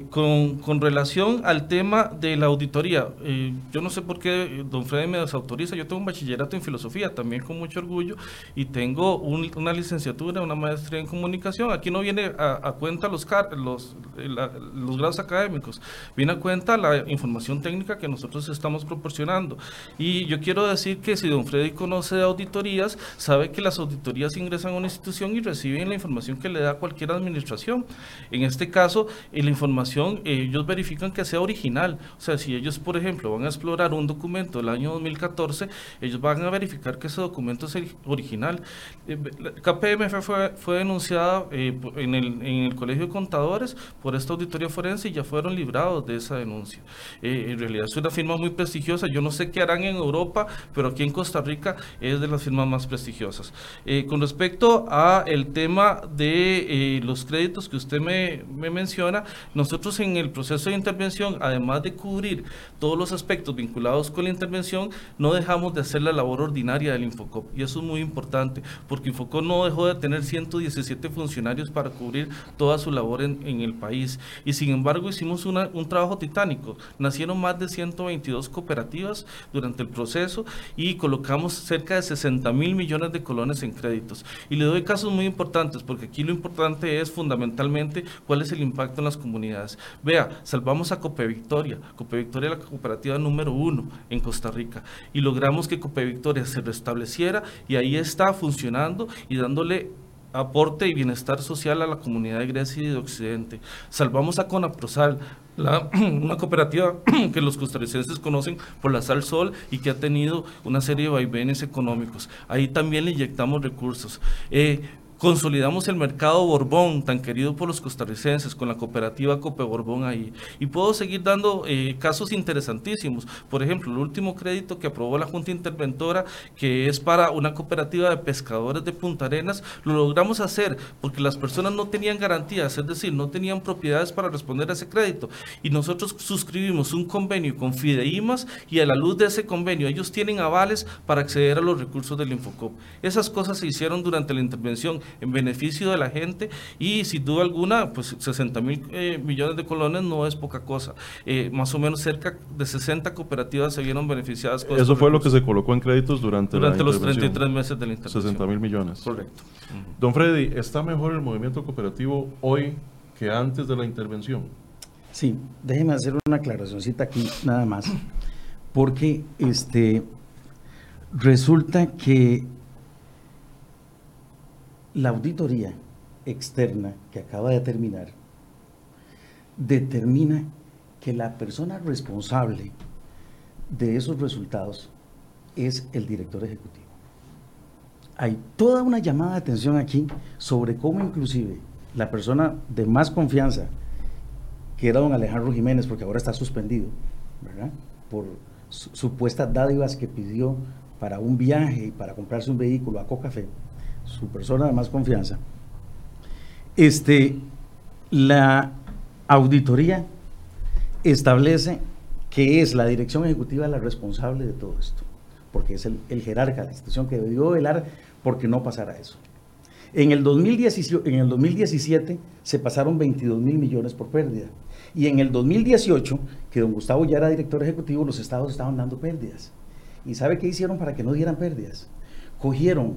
Con, con, relación al tema de la auditoría, yo no sé por qué don Freddy me desautoriza. Yo tengo un bachillerato en filosofía, también con mucho orgullo, y tengo un, una licenciatura, una maestría en comunicación. Aquí no viene a, cuenta los, los, los grados académicos, viene a cuenta la información técnica que nosotros estamos proporcionando. Y yo quiero decir que si don Freddy conoce de auditorías, sabe que las auditorías ingresan a una institución y reciben la información que le da cualquier administración. En este caso, la información, ellos verifican que sea original. O sea, si ellos, por ejemplo, van a explorar un documento del año 2014, ellos van a verificar que ese documento es original. Eh, KPMF fue, fue denunciada eh, en, el, en, el, Colegio de Contadores por esta auditoría forense y ya fueron librados de esa denuncia. Eh, en realidad es una firma muy prestigiosa. Yo no sé qué harán en Europa, pero aquí en Costa Rica es de las firmas más prestigiosas. Eh, con respecto a el tema de los créditos que usted me menciona, nosotros en el proceso de intervención, además de cubrir todos los aspectos vinculados con la intervención, no dejamos de hacer la labor ordinaria del Infocop. Y eso es muy importante, porque Infocop no dejó de tener 117 funcionarios para cubrir toda su labor en, el país. Y sin embargo hicimos un trabajo titánico. Nacieron más de 122 cooperativas durante el proceso y colocamos cerca de 60 mil millones de colones en créditos. Y le doy casos muy importantes porque aquí lo importante es fundamentalmente cuál es el impacto en las comunidades. Vea, salvamos a Cope Victoria. Cope Victoria la cooperativa número uno en Costa Rica. Y logramos que Cope Victoria se restableciera y ahí está funcionando y dándole aporte y bienestar social a la comunidad de Grecia y de Occidente. Salvamos a Conaprosal, la, una cooperativa que los costarricenses conocen por la Sal Sol y que ha tenido una serie de vaivenes económicos. Ahí también le inyectamos recursos. Eh, Consolidamos el mercado Borbón, tan querido por los costarricenses, con la cooperativa Cope Borbón ahí. Y puedo seguir dando eh, casos interesantísimos. Por ejemplo, el último crédito que aprobó la Junta Interventora, que es para una cooperativa de pescadores de Punta Arenas, lo logramos hacer porque las personas no tenían garantías, es decir, no tenían propiedades para responder a ese crédito. Y nosotros suscribimos un convenio con Fideimas y a la luz de ese convenio ellos tienen avales para acceder a los recursos del Infocop. Esas cosas se hicieron durante la intervención en beneficio de la gente y sin duda alguna, pues 60 mil eh, millones de colones no es poca cosa. Eh, más o menos cerca de 60 cooperativas se vieron beneficiadas. Eso fue lo que se colocó en créditos durante, durante los 33 meses de la intervención. 60 mil millones. Correcto. Don Freddy, ¿está mejor el movimiento cooperativo hoy que antes de la intervención? Sí, déjeme hacer una aclaracióncita aquí nada más, porque este resulta que la auditoría externa que acaba de terminar determina que la persona responsable de esos resultados es el director ejecutivo. Hay toda una llamada de atención aquí sobre cómo inclusive la persona de más confianza, que era don Alejandro Jiménez, porque ahora está suspendido, ¿verdad? Por supuestas dádivas que pidió para un viaje y para comprarse un vehículo a Cocafé, su persona de más confianza, este, la auditoría establece que es la dirección ejecutiva la responsable de todo esto, porque es el, jerarca de la institución que debió velar porque no pasara eso. En el, 2017, en el 2017 se pasaron 22 mil millones por pérdida. Y en el 2018, que don Gustavo ya era director ejecutivo, los estados estaban dando pérdidas. ¿Y sabe qué hicieron para que no dieran pérdidas? Cogieron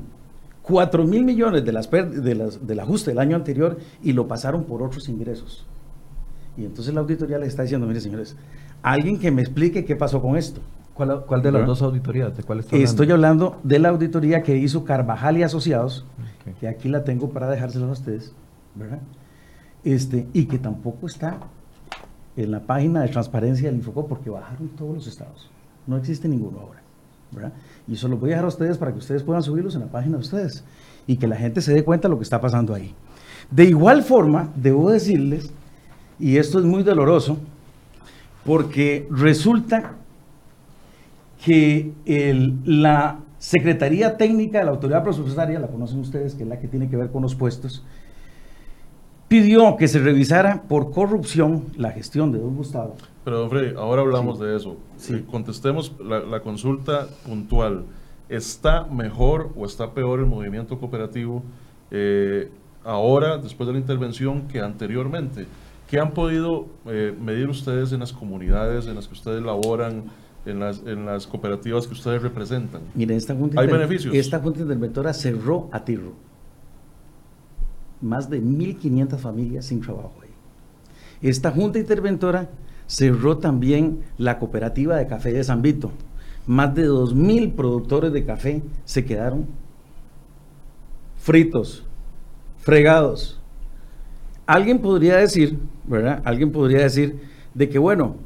4 mil millones de las, de las, del ajuste del año anterior y lo pasaron por otros ingresos. Y entonces la auditoría le está diciendo, mire señores, alguien que me explique qué pasó con esto. ¿Cuál, cuál de las dos auditorías? ¿De cuál está hablando? Estoy hablando de la auditoría que hizo Carvajal y Asociados, que aquí la tengo para dejárselos a ustedes, ¿verdad? Este, y que tampoco está en la página de transparencia del Infocop porque bajaron todos los estados. No existe ninguno ahora. Y eso lo voy a dejar a ustedes para que ustedes puedan subirlos en la página de ustedes y que la gente se dé cuenta de lo que está pasando ahí. De igual forma, debo decirles, y esto es muy doloroso, porque resulta que la Secretaría Técnica de la Autoridad Presupuestaria, la conocen ustedes, que es la que tiene que ver con los puestos, pidió que se revisara por corrupción la gestión de don Gustavo. Pero, don Freddy, ahora hablamos de eso. Eh, contestemos la, la, consulta puntual. ¿Está mejor o está peor el movimiento cooperativo eh, ahora, después de la intervención, que anteriormente? ¿Qué han podido eh, medir ustedes en las comunidades en las que ustedes laboran? En las, en las cooperativas que ustedes representan. Miren, esta junta, ¿Hay beneficios? esta junta interventora cerró a tiro más de 1.500 familias sin trabajo. Esta junta interventora cerró también la cooperativa de café de San Vito. Más de 2.000 productores de café se quedaron fritos, fregados. Alguien podría decir, ¿verdad? Alguien podría decir de que, bueno,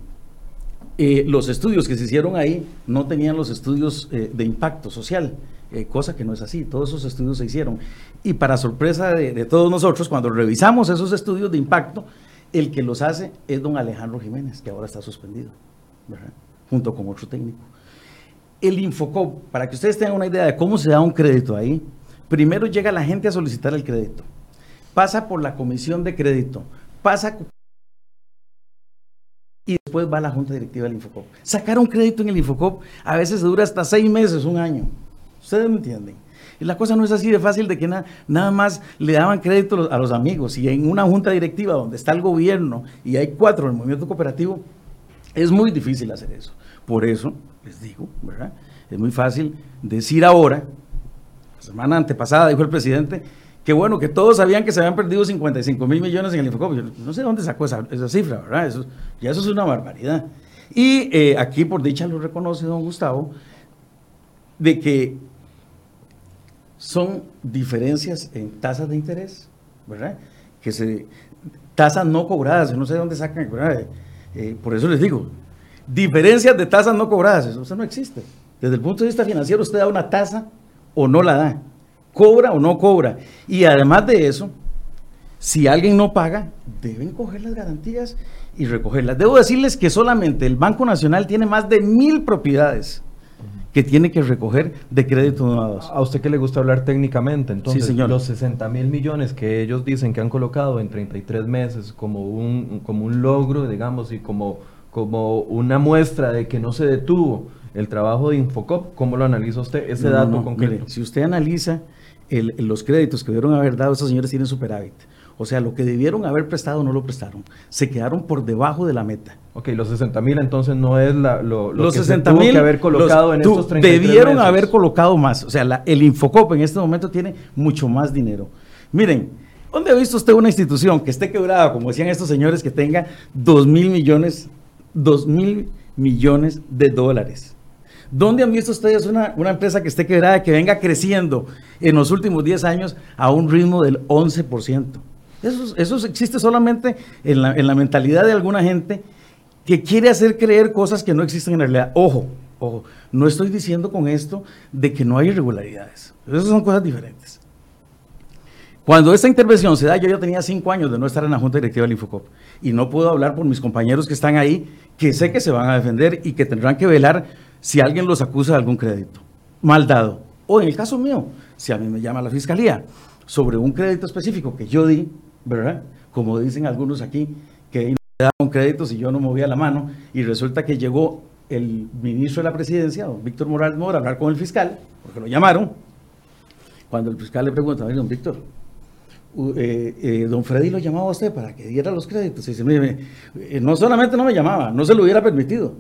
eh, los estudios que se hicieron ahí no tenían los estudios eh, de impacto social, eh, cosa que no es así, todos esos estudios se hicieron. Y para sorpresa de, todos nosotros, cuando revisamos esos estudios de impacto, el que los hace es don Alejandro Jiménez, que ahora está suspendido, junto con otro técnico. El Infocop, para que ustedes tengan una idea de cómo se da un crédito ahí, primero llega la gente a solicitar el crédito, pasa por la comisión de crédito, pasa y después va a la junta directiva del Infocop. Sacar un crédito en el Infocop a veces dura hasta seis meses, un año. Ustedes me entienden. Y la cosa no es así de fácil de que na, nada más le daban crédito a los amigos. Y en una junta directiva donde está el gobierno y hay cuatro en el movimiento cooperativo, es muy difícil hacer eso. Por eso, les digo, ¿verdad? Es muy fácil decir ahora, la semana antepasada dijo el presidente, que bueno, que todos sabían que se habían perdido 55 mil millones en el Infocop. No sé dónde sacó esa, esa cifra, ¿verdad? Eso, ya eso es una barbaridad. Y eh, aquí, por dicha, lo reconoce don Gustavo, de que son diferencias en tasas de interés, ¿verdad? Que se, tasas no cobradas, no sé de dónde sacan, ¿verdad? Eh, por eso les digo, diferencias de tasas no cobradas, eso no existe. Desde el punto de vista financiero, usted da una tasa o no la da, cobra o no cobra. Y además de eso, si alguien no paga, deben coger las garantías y recogerlas. Debo decirles que solamente el Banco Nacional tiene más de mil propiedades que tiene que recoger de crédito nuevos. ¿A usted qué le gusta hablar técnicamente? Entonces, sí, señor. los 60 mil millones que ellos dicen que han colocado en 33 meses como un, como un logro, digamos, y como, como una muestra de que no se detuvo el trabajo de Infocop, ¿cómo lo analiza usted? Ese No, dato no, concreto. mire, si usted analiza el- los créditos que debieron haber dado, esos señores tienen superávit. O sea, lo que debieron haber prestado no lo prestaron. Se quedaron por debajo de la meta. Ok, los 60 mil entonces no es la, lo, lo los que 60 se tuvo mil que haber colocado los- en estos 33 debieron meses. haber colocado más. O sea, la- el Infocop en este momento tiene mucho más dinero. Miren, ¿dónde ha visto usted una institución que esté quebrada, como decían estos señores, que tenga 2 mil millones, 2 mil millones de dólares? ¿Dónde han visto ustedes una, una empresa que esté quebrada, que venga creciendo en los últimos 10 años a un ritmo del 11%? Eso, eso existe solamente en la, en la mentalidad de alguna gente que quiere hacer creer cosas que no existen en realidad. Ojo, ojo, no estoy diciendo con esto de que no hay irregularidades. Esas son cosas diferentes. Cuando esta intervención se da, yo ya tenía cinco años de no estar en la Junta Directiva del Infocop y no puedo hablar por mis compañeros que están ahí, que sé que se van a defender y que tendrán que velar si alguien los acusa de algún crédito mal dado. O en el caso mío, si a mí me llama la fiscalía sobre un crédito específico que yo di, ¿verdad? Como dicen algunos aquí, que un crédito si yo no movía la mano y resulta que llegó el ministro de la presidencia, don Víctor Morales Mora, a hablar con el fiscal, porque lo llamaron. Cuando el fiscal le pregunta, "Oye, don Víctor, eh, eh, don Freddy lo llamaba a usted para que diera los créditos. Y dice, "Mire, eh, no solamente no me llamaba, no se lo hubiera permitido.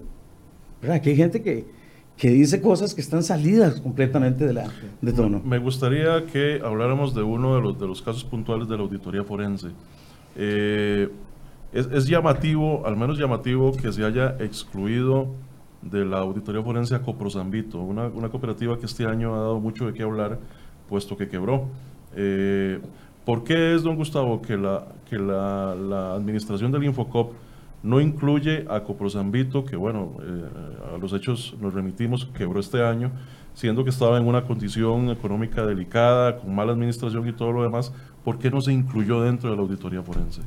¿Verdad? Aquí hay gente que, que dice cosas que están salidas completamente de, la, de tono. Me gustaría que habláramos de uno de los, de los casos puntuales de la auditoría forense. Eh, es, es llamativo, al menos llamativo, que se haya excluido de la auditoría forense a Coprozambito, una, una cooperativa que este año ha dado mucho de qué hablar, puesto que quebró. Eh, ¿Por qué es, don Gustavo, que la, que la, la administración del Infocop no incluye a Coprosambito, que bueno, eh, a los hechos nos remitimos, quebró este año, siendo que estaba en una condición económica delicada, con mala administración y todo lo demás, ¿por qué no se incluyó dentro de la auditoría forense?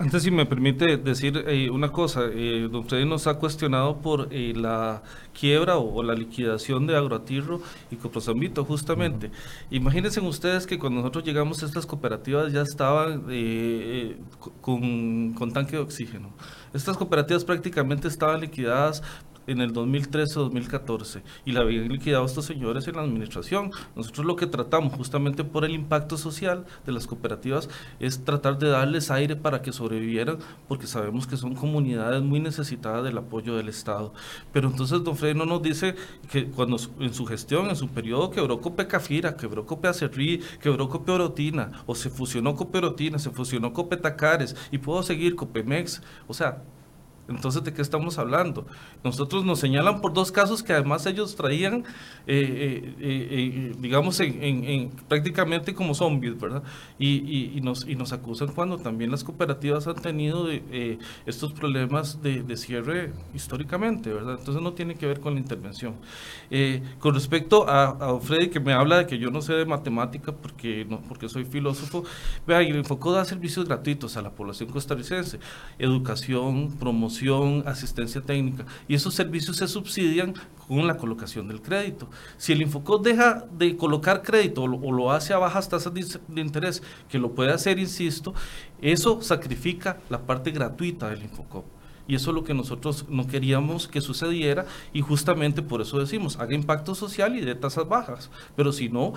Antes, si me permite decir eh, una cosa, eh, don Freddy nos ha cuestionado por eh, la quiebra o, la liquidación de Agroatirro y Coprosambito, justamente. Imagínense ustedes que cuando nosotros llegamos estas cooperativas ya estaban con, con tanque de oxígeno. Estas cooperativas prácticamente estaban liquidadas en el 2013-2014 y la habían liquidado estos señores en la administración. Nosotros lo que tratamos justamente por el impacto social de las cooperativas es tratar de darles aire para que sobrevivieran porque sabemos que son comunidades muy necesitadas del apoyo del Estado. Pero entonces don Freddy no nos dice que cuando en su gestión, en su periodo, quebró Cope Cafira, quebró Cope Acerrí, quebró Cope Orotina, o se fusionó Cope Orotina, se fusionó Cope Tacares, y puedo seguir Copemex. O sea, entonces, ¿de qué estamos hablando? Nosotros nos señalan por dos casos que además ellos traían, eh, eh, eh, digamos, en, prácticamente como zombies, ¿verdad? Y, nos, y nos acusan cuando también las cooperativas han tenido estos problemas de, cierre históricamente, ¿verdad? Entonces no tiene que ver con la intervención. con respecto a, a, Freddy, que me habla de que yo no sé de matemática porque, no, porque soy filósofo, vea, el Infocó da servicios gratuitos a la población costarricense, educación, promoción, asistencia técnica, y esos servicios se subsidian con la colocación del crédito. Si el Infocop deja de colocar crédito o lo, hace a bajas tasas de, interés, que lo puede hacer, insisto, eso sacrifica la parte gratuita del Infocop. Y eso es lo que nosotros no queríamos que sucediera y justamente por eso decimos, haga impacto social y de tasas bajas, pero si no,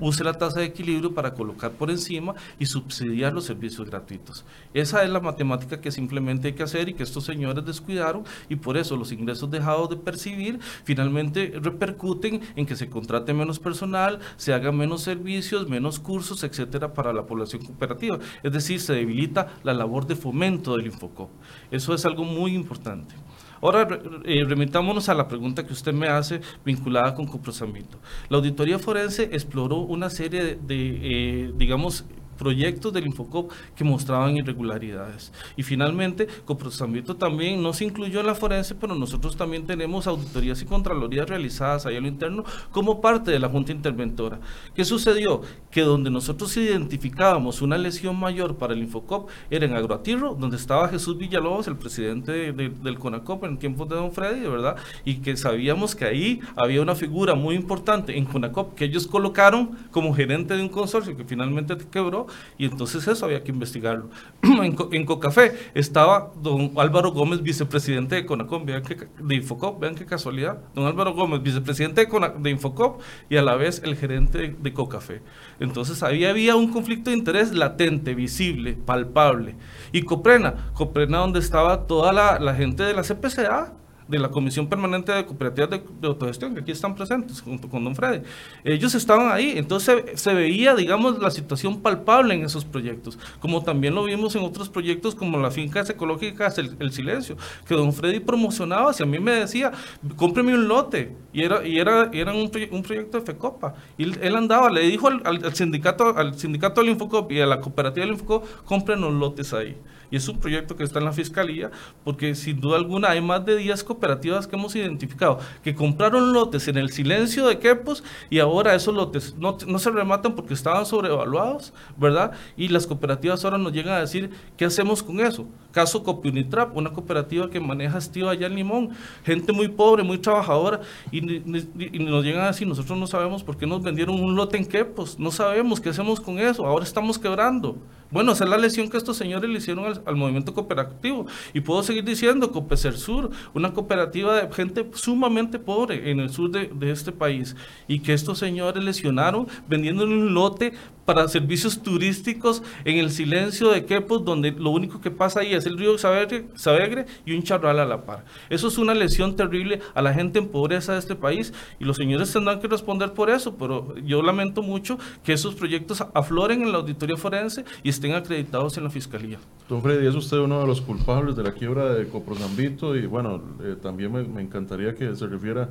use la tasa de equilibrio para colocar por encima y subsidiar los servicios gratuitos. Esa es la matemática que simplemente hay que hacer y que estos señores descuidaron y por eso los ingresos dejados de percibir finalmente repercuten en que se contrate menos personal, se hagan menos servicios, menos cursos, etcétera, para la población cooperativa. Es decir, se debilita la labor de fomento del Infocop. Eso es algo muy importante. Ahora eh, remitámonos a la pregunta que usted me hace vinculada con Coprosambito. La auditoría forense exploró una serie de, eh, digamos, proyectos del Infocop que mostraban irregularidades. Y finalmente, Coprosambito también no se incluyó en la forense, pero nosotros también tenemos auditorías y contralorías realizadas ahí en lo interno como parte de la Junta Interventora. ¿Qué sucedió? Que donde nosotros identificábamos una lesión mayor para el Infocop era en Agroatirro, donde estaba Jesús Villalobos, el presidente del CONACOP en tiempos de Don Freddy, ¿verdad? Y que sabíamos que ahí había una figura muy importante en CONACOP que ellos colocaron como gerente de un consorcio que finalmente quebró y entonces eso había que investigarlo. en, Cocafé estaba don Álvaro Gómez, vicepresidente de CONACOM, vean que, de Infocop, vean qué casualidad, don Álvaro Gómez, vicepresidente de, de Infocop y a la vez el gerente de, Cocafé. Entonces ahí había un conflicto de interés latente, visible, palpable. Y Coprena, Coprena donde estaba toda la, la gente de la CPCA, de la Comisión Permanente de Cooperativas de, Autogestión, que aquí están presentes junto con don Freddy. Ellos estaban ahí, entonces se, veía, digamos, la situación palpable en esos proyectos, como también lo vimos en otros proyectos como las fincas ecológicas El, Silencio, que don Freddy promocionaba, si a mí me decía, cómpreme un lote, y era, y era, era un, un proyecto de FECOPA, y él, andaba, le dijo al, sindicato, al sindicato del Infocop y a la cooperativa del Infocop, compren los lotes ahí. Y es un proyecto que está en la fiscalía, porque sin duda alguna hay más de 10 cooperativas que hemos identificado que compraron lotes en el silencio de Quepos y ahora esos lotes no, no se rematan porque estaban sobrevaluados, ¿verdad? Y las cooperativas ahora nos llegan a decir, ¿qué hacemos con eso? Caso Copiunitrap, una cooperativa que maneja estío allá en Limón, gente muy pobre, muy trabajadora, y, nos llegan a decir, nosotros no sabemos por qué nos vendieron un lote en Quepos, no sabemos qué hacemos con eso, ahora estamos quebrando. Bueno, esa es la lesión que estos señores le hicieron al, movimiento cooperativo. Y puedo seguir diciendo, Copecer Sur, una cooperativa de gente sumamente pobre en el sur de, este país. Y que estos señores lesionaron vendiendo un lote para servicios turísticos en el silencio de Quepos, donde lo único que pasa ahí es el río Sabegre y un charral a la par. Eso es una lesión terrible a la gente en pobreza de este país y los señores tendrán que responder por eso, pero yo lamento mucho que esos proyectos afloren en la auditoría forense y estén acreditados en la fiscalía. Don Freddy, es usted uno de los culpables de la quiebra de Coprosambito y bueno, eh, también me, me encantaría que se refiera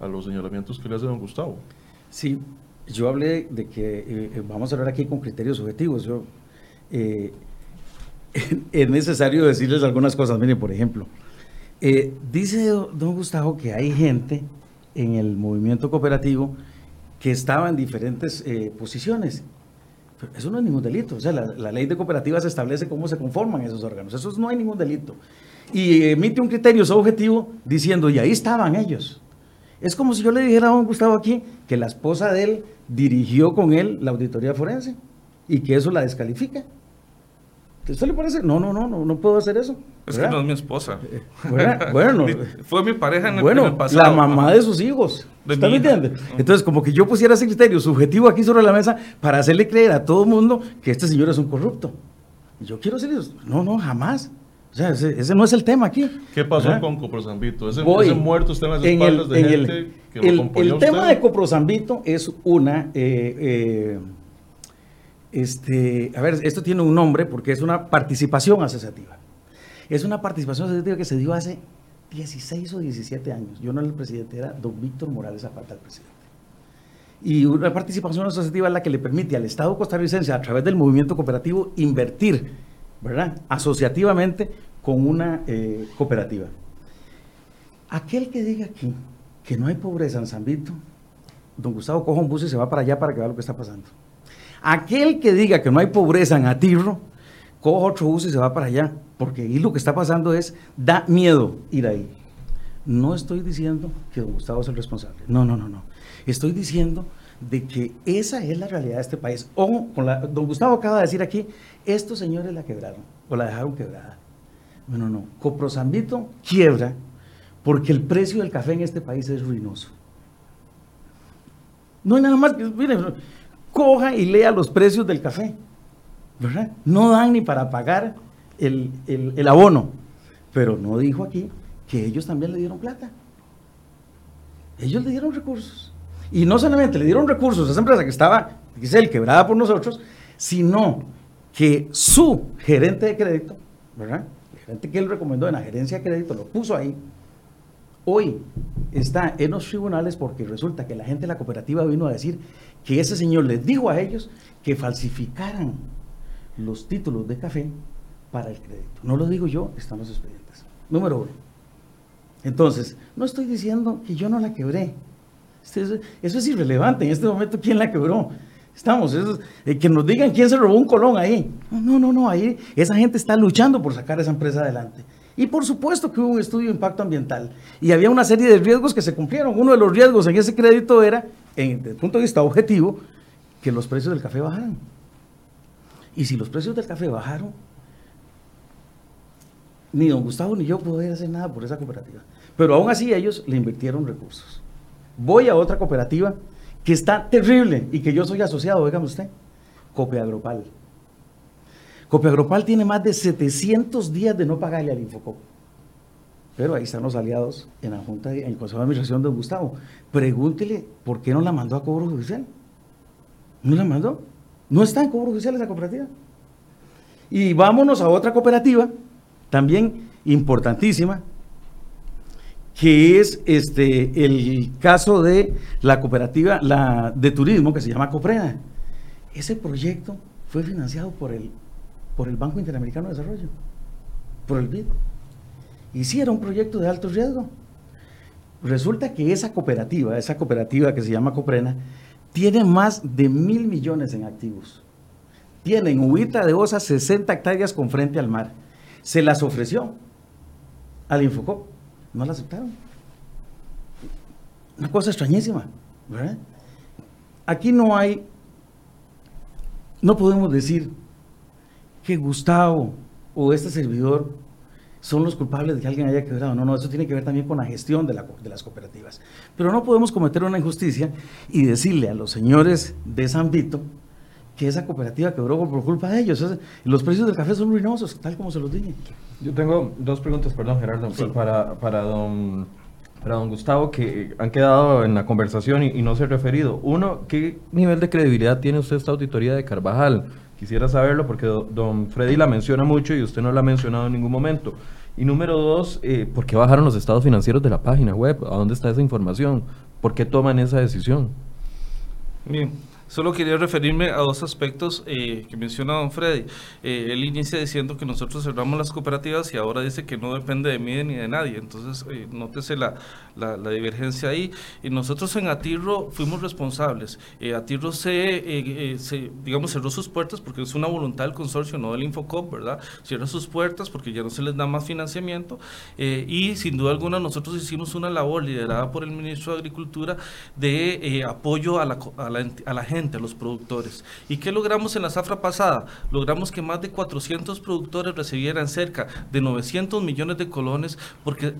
a los señalamientos que le hace don Gustavo. Sí, yo hablé de que eh, eh, vamos a hablar aquí con criterios objetivos. Yo, eh, es necesario decirles algunas cosas. Miren, por ejemplo, eh, dice don Gustavo que hay gente en el movimiento cooperativo que estaba en diferentes eh, posiciones. Pero eso no es ningún delito. O sea, la, ley de cooperativas establece cómo se conforman esos órganos. Eso no hay ningún delito. Y emite un criterio objetivo diciendo, y ahí estaban ellos. Es como si yo le dijera a don Gustavo aquí que la esposa de él dirigió con él la auditoría forense y que eso la descalifica. ¿Usted le parece? No, no, no, no, no puedo hacer eso. Es que no es mi esposa. Bueno, fue mi pareja en el, bueno, pasado. La mamá de sus hijos. ¿Usted me entiende? Entonces, como que yo pusiera ese criterio subjetivo aquí sobre la mesa para hacerle creer a todo el mundo que este señor es un corrupto. Yo quiero decirles, no, no, jamás. O sea, ese, no es el tema aquí. ¿Qué pasó con Coprosambito? Ese, ese muerto está en las espaldas de gente el, que el, el tema de Coprosambito es una... Eh, eh, este, a ver, esto tiene un nombre porque es una participación asociativa. Es una participación asociativa que se dio hace 16 o 17 años. Yo no era el presidente, era don Víctor Morales Zapata el presidente. Y una participación asociativa es la que le permite al Estado costarricense, a través del movimiento cooperativo, invertir, ¿verdad? Asociativamente con una eh, cooperativa. Aquel que diga aquí que no hay pobreza en San Vito, don Gustavo coja un bus y se va para allá para que vea lo que está pasando. Aquel que diga que no hay pobreza en Atirro, coja otro bus y se va para allá, porque ahí lo que está pasando es, da miedo ir ahí. No estoy diciendo que don Gustavo es el responsable, no, no, no, no. Estoy diciendo de que esa es la realidad de este país. O, con la, don Gustavo acaba de decir aquí, estos señores la quebraron, o la dejaron quebrada. Bueno, no, Coprosambito quiebra porque el precio del café en este país es ruinoso. No hay nada más que, miren, coja y lea los precios del café. No dan ni para pagar el, abono. Pero no dijo aquí que ellos también le dieron plata. Ellos le dieron recursos. Y no solamente le dieron recursos a esa empresa que estaba, dice él, quebrada por nosotros, sino que su gerente de crédito, ¿verdad? El gerente que él recomendó en la gerencia de crédito, lo puso ahí. Hoy está en los tribunales porque resulta que la gente de la cooperativa vino a decir que ese señor les dijo a ellos que falsificaran los títulos de café para el crédito. No lo digo yo, están los expedientes. Número uno. Entonces, no estoy diciendo que yo no la quebré. Eso, es irrelevante. En este momento, ¿quién la quebró? Estamos, eh, que nos digan quién se robó un colón ahí. No, no, no, ahí esa gente está luchando por sacar esa empresa adelante. Y por supuesto que hubo un estudio de impacto ambiental y había una serie de riesgos que se cumplieron. Uno de los riesgos en ese crédito era, desde el punto de vista objetivo, que los precios del café bajaran. Y si los precios del café bajaron, ni don Gustavo ni yo podíamos hacer nada por esa cooperativa. Pero aún así ellos le invirtieron recursos. Voy a otra cooperativa que está terrible y que yo soy asociado, dígame usted, Copiagropal. Copiagropal tiene más de 700 días de no pagarle al Infocop. Pero ahí están los aliados en la Junta, en el Consejo de Administración de don Gustavo. Pregúntele por qué no la mandó a cobro judicial. ¿No la mandó? No está en cobro judicial esa cooperativa. Y vámonos a otra cooperativa, también importantísima, que es este, el caso de la cooperativa la, de turismo que se llama Coprena. Ese proyecto fue financiado por el por el Banco Interamericano de Desarrollo, por el BID. Y sí, era un proyecto de alto riesgo. Resulta que esa cooperativa, esa cooperativa que se llama Coprena, tiene más de mil millones en activos. Tienen Huita de Osa 60 hectáreas con frente al mar. Se las ofreció al Infocop. No la aceptaron. Una cosa extrañísima, ¿verdad? Aquí no hay, no podemos decir que Gustavo o este servidor son los culpables de que alguien haya quebrado. No, no, eso tiene que ver también con la gestión de, las cooperativas. Pero no podemos cometer una injusticia y decirle a los señores de San Vito que esa cooperativa quebró por culpa de ellos. los precios del café son ruinosos, tal como se los dije. Yo tengo dos preguntas, perdón Gerardo, para, para, don, para don Gustavo, que han quedado en la conversación y, y no se ha referido. Uno, ¿qué nivel de credibilidad tiene usted esta auditoría de Carvajal? Quisiera saberlo porque don Freddy la menciona mucho y usted no la ha mencionado en ningún momento. Y número dos, eh, ¿por qué bajaron los estados financieros de la página web? ¿A dónde está esa información? ¿Por qué toman esa decisión? Bien, Solo quería referirme a dos aspectos eh, que menciona don Freddy. Eh, él inicia diciendo que nosotros cerramos las cooperativas y ahora dice que no depende de mí ni de nadie. Entonces, eh, nótese la, la, divergencia ahí. Y nosotros en Atirro fuimos responsables. Atirro se, se, digamos, cerró sus puertas porque es una voluntad del consorcio, no del Infocop, ¿verdad? Cierra sus puertas porque ya no se les da más financiamiento. y sin duda alguna nosotros hicimos una labor liderada por el ministro de Agricultura de apoyo a la, a la gente a los productores. ¿Y qué logramos en la zafra pasada? Logramos que más de 400 productores recibieran cerca de 900 millones de colones porque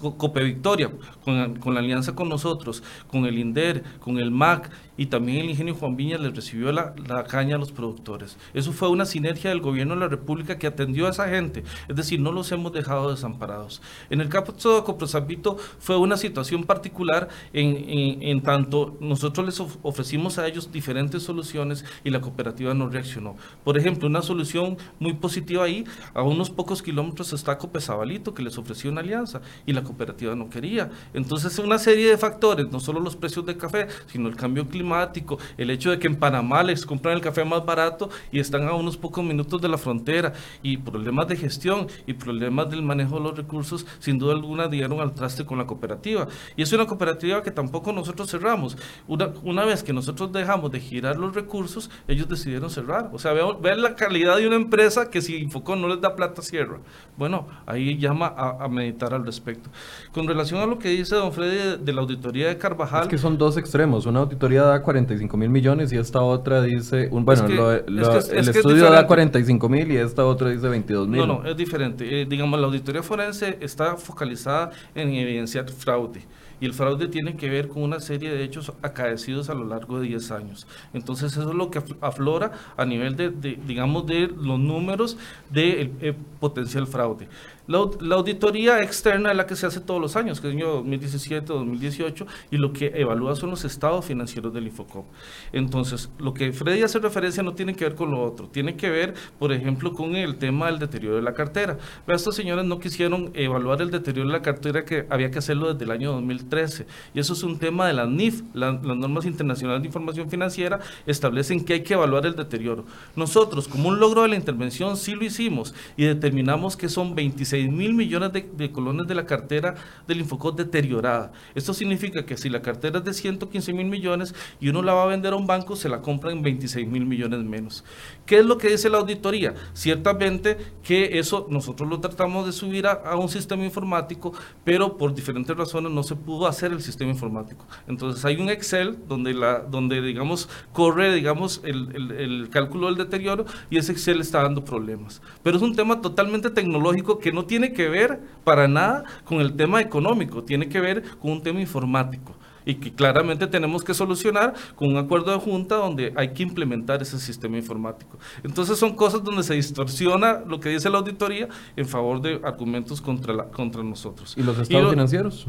Cope Victoria, con, la alianza con nosotros, con el INDER, con el MAC y también el ingenio Juan Viña les recibió la, caña a los productores. Eso fue una sinergia del gobierno de la República que atendió a esa gente, es decir, no los hemos dejado desamparados. En el caso de Coprosapito fue una situación particular en, tanto nosotros les ofrecimos a ellos diferentes soluciones y la cooperativa no reaccionó. Por ejemplo, una solución muy positiva ahí, a unos pocos kilómetros está Copezabalito que les ofreció una alianza y la cooperativa no quería. Entonces, una serie de factores, no solo los precios del café, sino el cambio climático, el hecho de que en Panamá les compran el café más barato y están a unos pocos minutos de la frontera, y problemas de gestión y problemas del manejo de los recursos, sin duda alguna dieron al traste con la cooperativa. Y es una cooperativa que tampoco nosotros cerramos. Una, una vez que nosotros dejamos de girar los recursos, ellos decidieron cerrar. O sea, vean, la calidad de una empresa que si Infocón no les da plata, cierra. Bueno, ahí llama a, meditar al respecto. Con relación a lo que dice don Freddy de, la auditoría de Carvajal... Es que son dos extremos. Una auditoría da 45 mil millones y esta otra dice, un, bueno, el estudio da 45 mil y esta otra dice 22 mil. No, no, es diferente. Eh, digamos, la auditoría forense está focalizada en evidenciar fraude y el fraude tiene que ver con una serie de hechos acaecidos a lo largo de 10 años. Entonces eso es lo que aflora a nivel de, digamos, de los números del de eh, potencial fraude. La, auditoría externa es la que se hace todos los años, que es el año 2017, 2018, y lo que evalúa son los estados financieros del Infocop. Entonces, lo que Freddy hace referencia no tiene que ver con lo otro, tiene que ver, por ejemplo, con el tema del deterioro de la cartera. Pero estos señores no quisieron evaluar el deterioro de la cartera que había que hacerlo desde el año 2013. Y eso es un tema de las NIF, las normas internacionales de información financiera, establecen que hay que evaluar el deterioro. Nosotros, como un logro de la intervención, sí lo hicimos y determinamos que son 26 mil millones de, colones de la cartera del Infocot deteriorada. Esto significa que si la cartera es de 115 mil millones y uno la va a vender a un banco, se la compra en 26 mil millones menos. ¿Qué es lo que dice la auditoría? Ciertamente que eso nosotros lo tratamos de subir a, un sistema informático, pero por diferentes razones no se pudo hacer el sistema informático. Entonces hay un Excel donde, la, donde digamos, corre digamos, el, el cálculo del deterioro y ese Excel está dando problemas. Pero es un tema totalmente tecnológico que no tiene que ver para nada con el tema económico, tiene que ver con un tema informático y que claramente tenemos que solucionar con un acuerdo de junta donde hay que implementar ese sistema informático. Entonces son cosas donde se distorsiona lo que dice la auditoría en favor de argumentos contra, la, contra nosotros. ¿Y los estados financieros?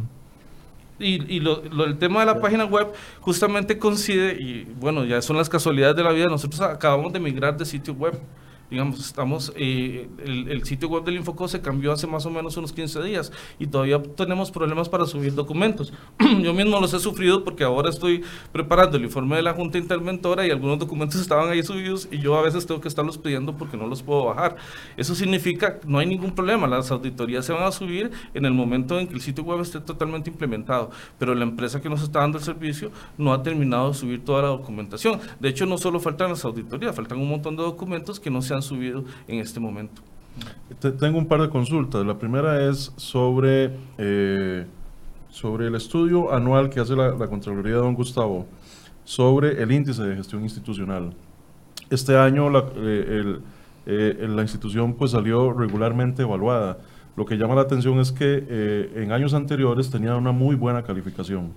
Y, lo, el tema de la página web justamente coincide, y bueno, ya son las casualidades de la vida, nosotros acabamos de migrar de sitio web digamos, estamos, eh, el, sitio web del Infocó se cambió hace más o menos unos 15 días y todavía tenemos problemas para subir documentos. yo mismo los he sufrido porque ahora estoy preparando el informe de la Junta Interventora y algunos documentos estaban ahí subidos y yo a veces tengo que estarlos pidiendo porque no los puedo bajar. Eso significa no hay ningún problema, las auditorías se van a subir en el momento en que el sitio web esté totalmente implementado, pero la empresa que nos está dando el servicio no ha terminado de subir toda la documentación. De hecho, no solo faltan las auditorías, faltan un montón de documentos que no se han subido en este momento. tengo un par de consultas. La primera es sobre, eh, sobre el estudio anual que hace la, Contraloría de Don Gustavo sobre el índice de gestión institucional. Este año la, eh, eh, la institución pues salió regularmente evaluada. Lo que llama la atención es que en años anteriores tenía una muy buena calificación.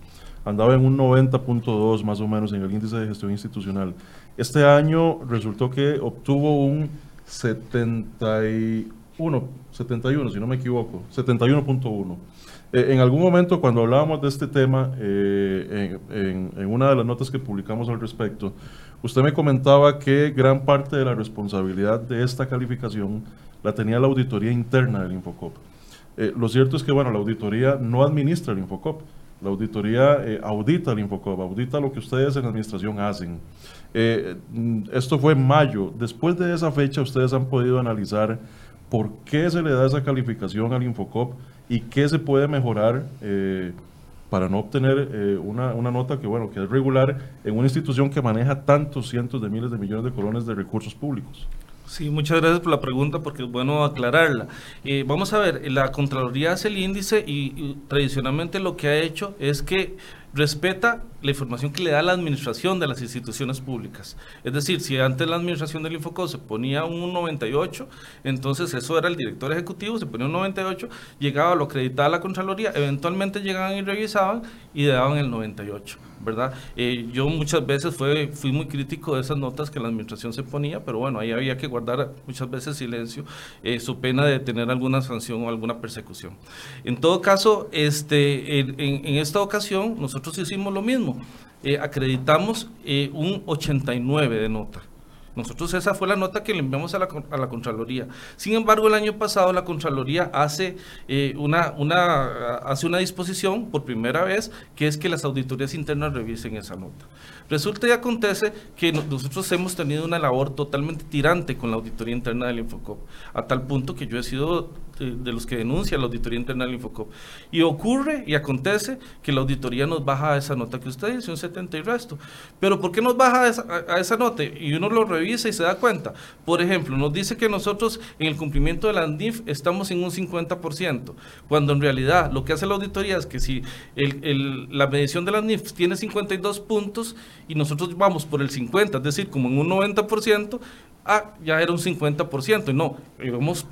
Andaba en un 90.2 más o menos en el índice de gestión institucional. Este año resultó que obtuvo un 71, 71 si no me equivoco, 71.1. Eh, en algún momento cuando hablábamos de este tema, eh, en, una de las notas que publicamos al respecto, usted me comentaba que gran parte de la responsabilidad de esta calificación la tenía la auditoría interna del Infocop. Eh, lo cierto es que bueno, la auditoría no administra el Infocop, La auditoría eh, audita el Infocop, audita lo que ustedes en la administración hacen. Eh, mm, esto fue en mayo. Después de esa fecha, ustedes han podido analizar por qué se le da esa calificación al Infocop y qué se puede mejorar eh, para no obtener una, una, nota que, bueno, que es regular en una institución que maneja tantos cientos de miles de millones de colones de recursos públicos. Sí, muchas gracias por la pregunta porque es bueno aclararla. Eh, vamos a ver, la Contraloría hace el índice y, tradicionalmente lo que ha hecho es que respeta la información que le da la administración de las instituciones públicas. Es decir, si antes la administración del Infocop se ponía un 98, entonces eso era el director ejecutivo, se ponía un 98, llegaba, lo acreditaba la Contraloría, eventualmente llegaban y revisaban y le daban el 98. ¿Verdad? Eh, yo muchas veces fue, fui muy crítico de esas notas que la administración se ponía, pero bueno, ahí había que guardar muchas veces silencio, eh, su pena de tener alguna sanción o alguna persecución. En todo caso, este, en, esta ocasión nosotros hicimos lo mismo, eh, acreditamos un 89 de nota. Nosotros esa fue la nota que le enviamos a la, a la Contraloría. Sin embargo, el año pasado la Contraloría hace, eh, una, una, hace una disposición por primera vez, que es que las auditorías internas revisen esa nota. Resulta y acontece que nosotros hemos tenido una labor totalmente tirante con la auditoría interna del Infocop, a tal punto que yo he sido de, los que denuncian la auditoría interna del Infocop. Y ocurre y acontece que la auditoría nos baja a esa nota que usted dice, un 70 y resto. Pero ¿por qué nos baja a esa, nota? Y uno lo revisa y se da cuenta. Por ejemplo, nos dice que nosotros en el cumplimiento de la NIF estamos en un 50%, cuando en realidad lo que hace la auditoría es que si la medición de la NIF tiene 52 puntos, y nosotros vamos por el 50, es decir, como en un 90%, ah, ya era un 50%, y no, íbamos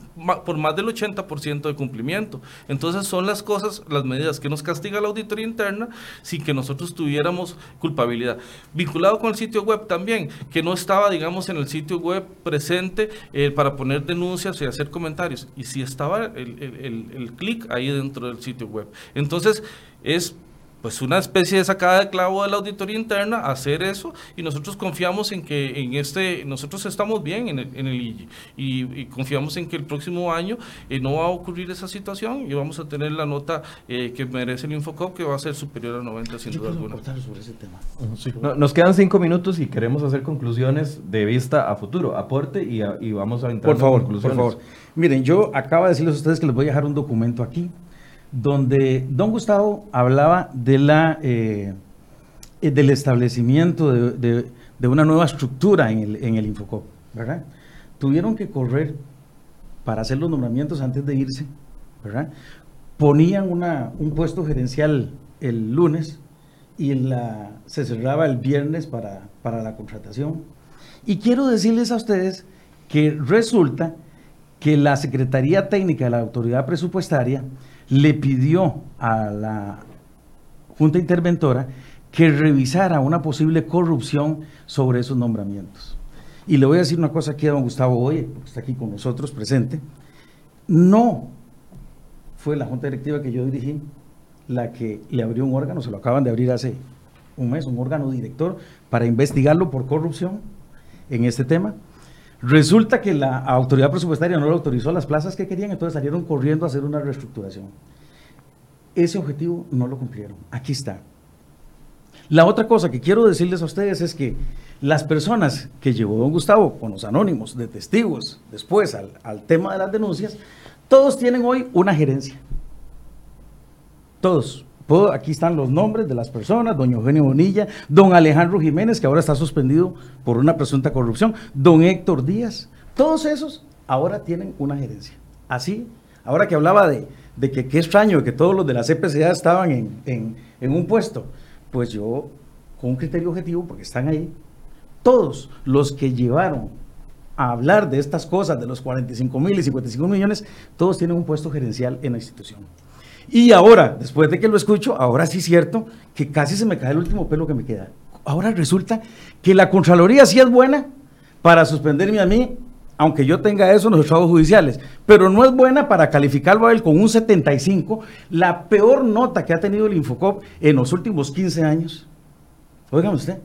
por más del 80% de cumplimiento. Entonces son las cosas, las medidas que nos castiga la auditoría interna sin que nosotros tuviéramos culpabilidad. Vinculado con el sitio web también, que no estaba, digamos, en el sitio web presente eh, para poner denuncias y hacer comentarios, y si estaba el, el, el clic ahí dentro del sitio web. Entonces es pues una especie de sacada de clavo de la auditoría interna, hacer eso, y nosotros confiamos en que en este, nosotros estamos bien en el, en el IGI, y, confiamos en que el próximo año eh, no va a ocurrir esa situación y vamos a tener la nota eh, que merece el Infocop, que va a ser superior a 90 sin duda alguna. Sobre ese tema. nos quedan cinco minutos y queremos hacer conclusiones de vista a futuro, aporte y, y vamos a entrar por favor, conclusiones. Por favor, miren, yo acabo de decirles a ustedes que les voy a dejar un documento aquí donde don Gustavo hablaba de la, eh, del establecimiento de, una nueva estructura en el, en el Infocop, ¿verdad? Tuvieron que correr para hacer los nombramientos antes de irse, ¿verdad? Ponían una, un puesto gerencial el lunes y se cerraba el viernes para, para la contratación. Y quiero decirles a ustedes que resulta que la Secretaría Técnica de la Autoridad Presupuestaria le pidió a la Junta Interventora que revisara una posible corrupción sobre esos nombramientos. Y le voy a decir una cosa aquí a don Gustavo hoy, porque está aquí con nosotros presente. No fue la Junta Directiva que yo dirigí la que le abrió un órgano, se lo acaban de abrir hace un mes, un órgano director para investigarlo por corrupción en este tema. Resulta que la autoridad presupuestaria no le autorizó las plazas que querían, entonces salieron corriendo a hacer una reestructuración. Ese objetivo no lo cumplieron. Aquí está. La otra cosa que quiero decirles a ustedes es que las personas que llevó don Gustavo con los anónimos de testigos después al, al tema de las denuncias, todos tienen hoy una gerencia. Todos aquí están los nombres de las personas, don Eugenio Bonilla, don Alejandro Jiménez, que ahora está suspendido por una presunta corrupción, don Héctor Díaz, todos esos ahora tienen una gerencia. Así, ahora que hablaba de, que qué extraño que todos los de la CPCA estaban en, en un puesto, pues yo, con un criterio objetivo, porque están ahí, todos los que llevaron a hablar de estas cosas, de los 45 mil y 55 millones, todos tienen un puesto gerencial en la institución. Y ahora, después de que lo escucho, ahora sí es cierto que casi se me cae el último pelo que me queda. Ahora resulta que la Contraloría sí es buena para suspenderme a mí, aunque yo tenga eso en los estados judiciales, pero no es buena para calificarlo a él con un 75, la peor nota que ha tenido el Infocop en los últimos 15 años. Óigame usted,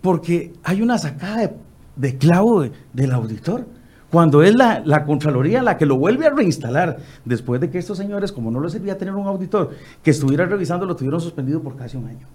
porque hay una sacada de, clavo del auditor. Cuando es la, la, Contraloría la que lo vuelve a reinstalar, después de que estos señores, como no les servía tener un auditor que estuviera revisando, lo tuvieron suspendido por casi un año.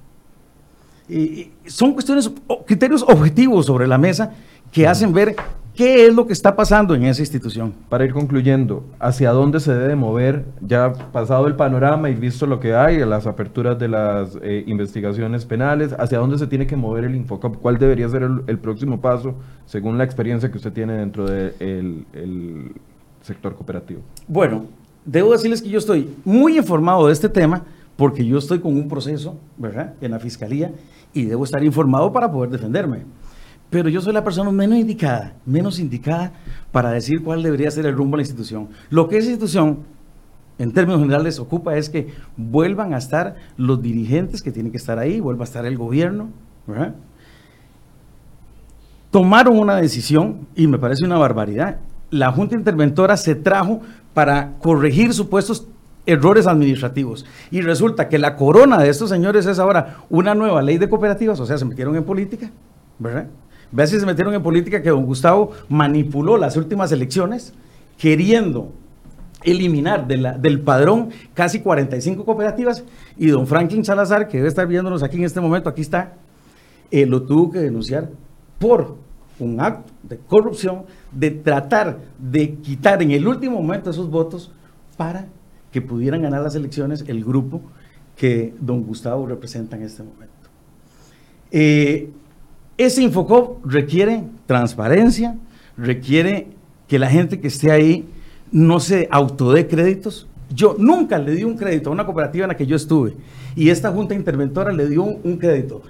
Y, son cuestiones, criterios objetivos sobre la mesa que hacen ver ¿Qué es lo que está pasando en esa institución? Para ir concluyendo, ¿hacia dónde se debe mover, ya pasado el panorama y visto lo que hay, las aperturas de las eh, investigaciones penales, hacia dónde se tiene que mover el Infocop? ¿Cuál debería ser el, próximo paso según la experiencia que usted tiene dentro del sector cooperativo? Bueno, debo decirles que yo estoy muy informado de este tema porque yo estoy con un proceso, ¿verdad?, en la fiscalía y debo estar informado para poder defenderme pero yo soy la persona menos indicada, menos indicada para decir cuál debería ser el rumbo de la institución. Lo que esa institución, en términos generales, ocupa es que vuelvan a estar los dirigentes que tienen que estar ahí, vuelva a estar el gobierno. Tomaron una decisión y me parece una barbaridad. La Junta Interventora se trajo para corregir supuestos errores administrativos. Y resulta que la corona de estos señores es ahora una nueva ley de cooperativas, o sea, se metieron en política, ¿verdad? Vean si se metieron en política que don Gustavo manipuló las últimas elecciones queriendo eliminar del padrón casi 45 cooperativas y don Franklin Salazar, que debe estar viéndonos aquí en este momento, aquí está, eh, lo tuvo que denunciar por un acto de corrupción, de tratar de quitar en el último momento esos votos para que pudieran ganar las elecciones el grupo que don Gustavo representa en este momento. Eh, ese Infocop requiere transparencia, requiere que la gente que esté ahí no se autodé créditos. Yo nunca le di un crédito a una cooperativa en la que yo estuve y esta junta interventora le dio un, crédito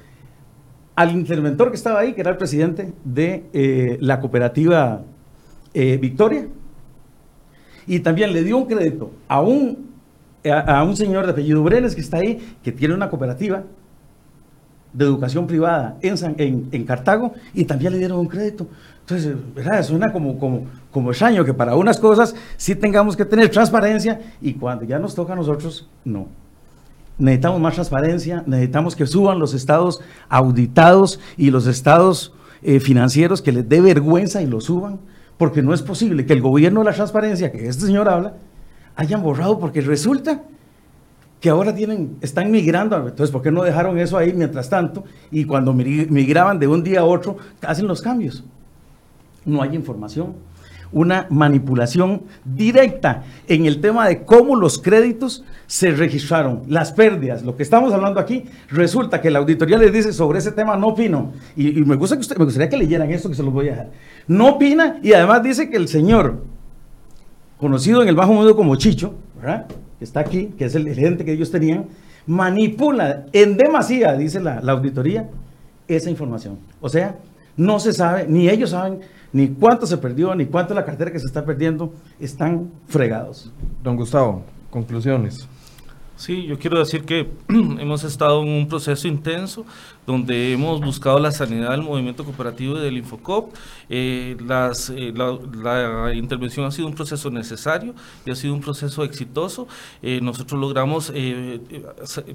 al interventor que estaba ahí, que era el presidente de eh, la cooperativa eh, Victoria, y también le dio un crédito a un, a, un señor de apellido Brenes que está ahí, que tiene una cooperativa, de educación privada en, en, Cartago y también le dieron un crédito. Entonces, suena como, como, como extraño que para unas cosas sí tengamos que tener transparencia y cuando ya nos toca a nosotros, no. Necesitamos más transparencia, necesitamos que suban los estados auditados y los estados eh, financieros que les dé vergüenza y lo suban, porque no es posible que el gobierno de la transparencia que este señor habla hayan borrado, porque resulta que ahora tienen, están migrando. Entonces, ¿por qué no dejaron eso ahí mientras tanto? Y cuando migraban de un día a otro, hacen los cambios. No hay información. Una manipulación directa en el tema de cómo los créditos se registraron, las pérdidas, lo que estamos hablando aquí, resulta que la auditoría les dice sobre ese tema no opino. Y, me, gusta que usted, me gustaría que leyeran esto que se los voy a dejar. No opina y además dice que el señor, conocido en el Bajo Mundo como Chicho, ¿verdad? Que está aquí, que es el, gerente que ellos tenían, manipula en demasía, dice la, la auditoría, esa información. O sea, no se sabe, ni ellos saben ni cuánto se perdió, ni cuánto la cartera que se está perdiendo, están fregados. Don Gustavo, conclusiones. Sí, yo quiero decir que hemos estado en un proceso intenso donde hemos buscado la sanidad del movimiento cooperativo y del Infocop. Eh, las, eh, la, intervención ha sido un proceso necesario y ha sido un proceso exitoso. Eh, nosotros logramos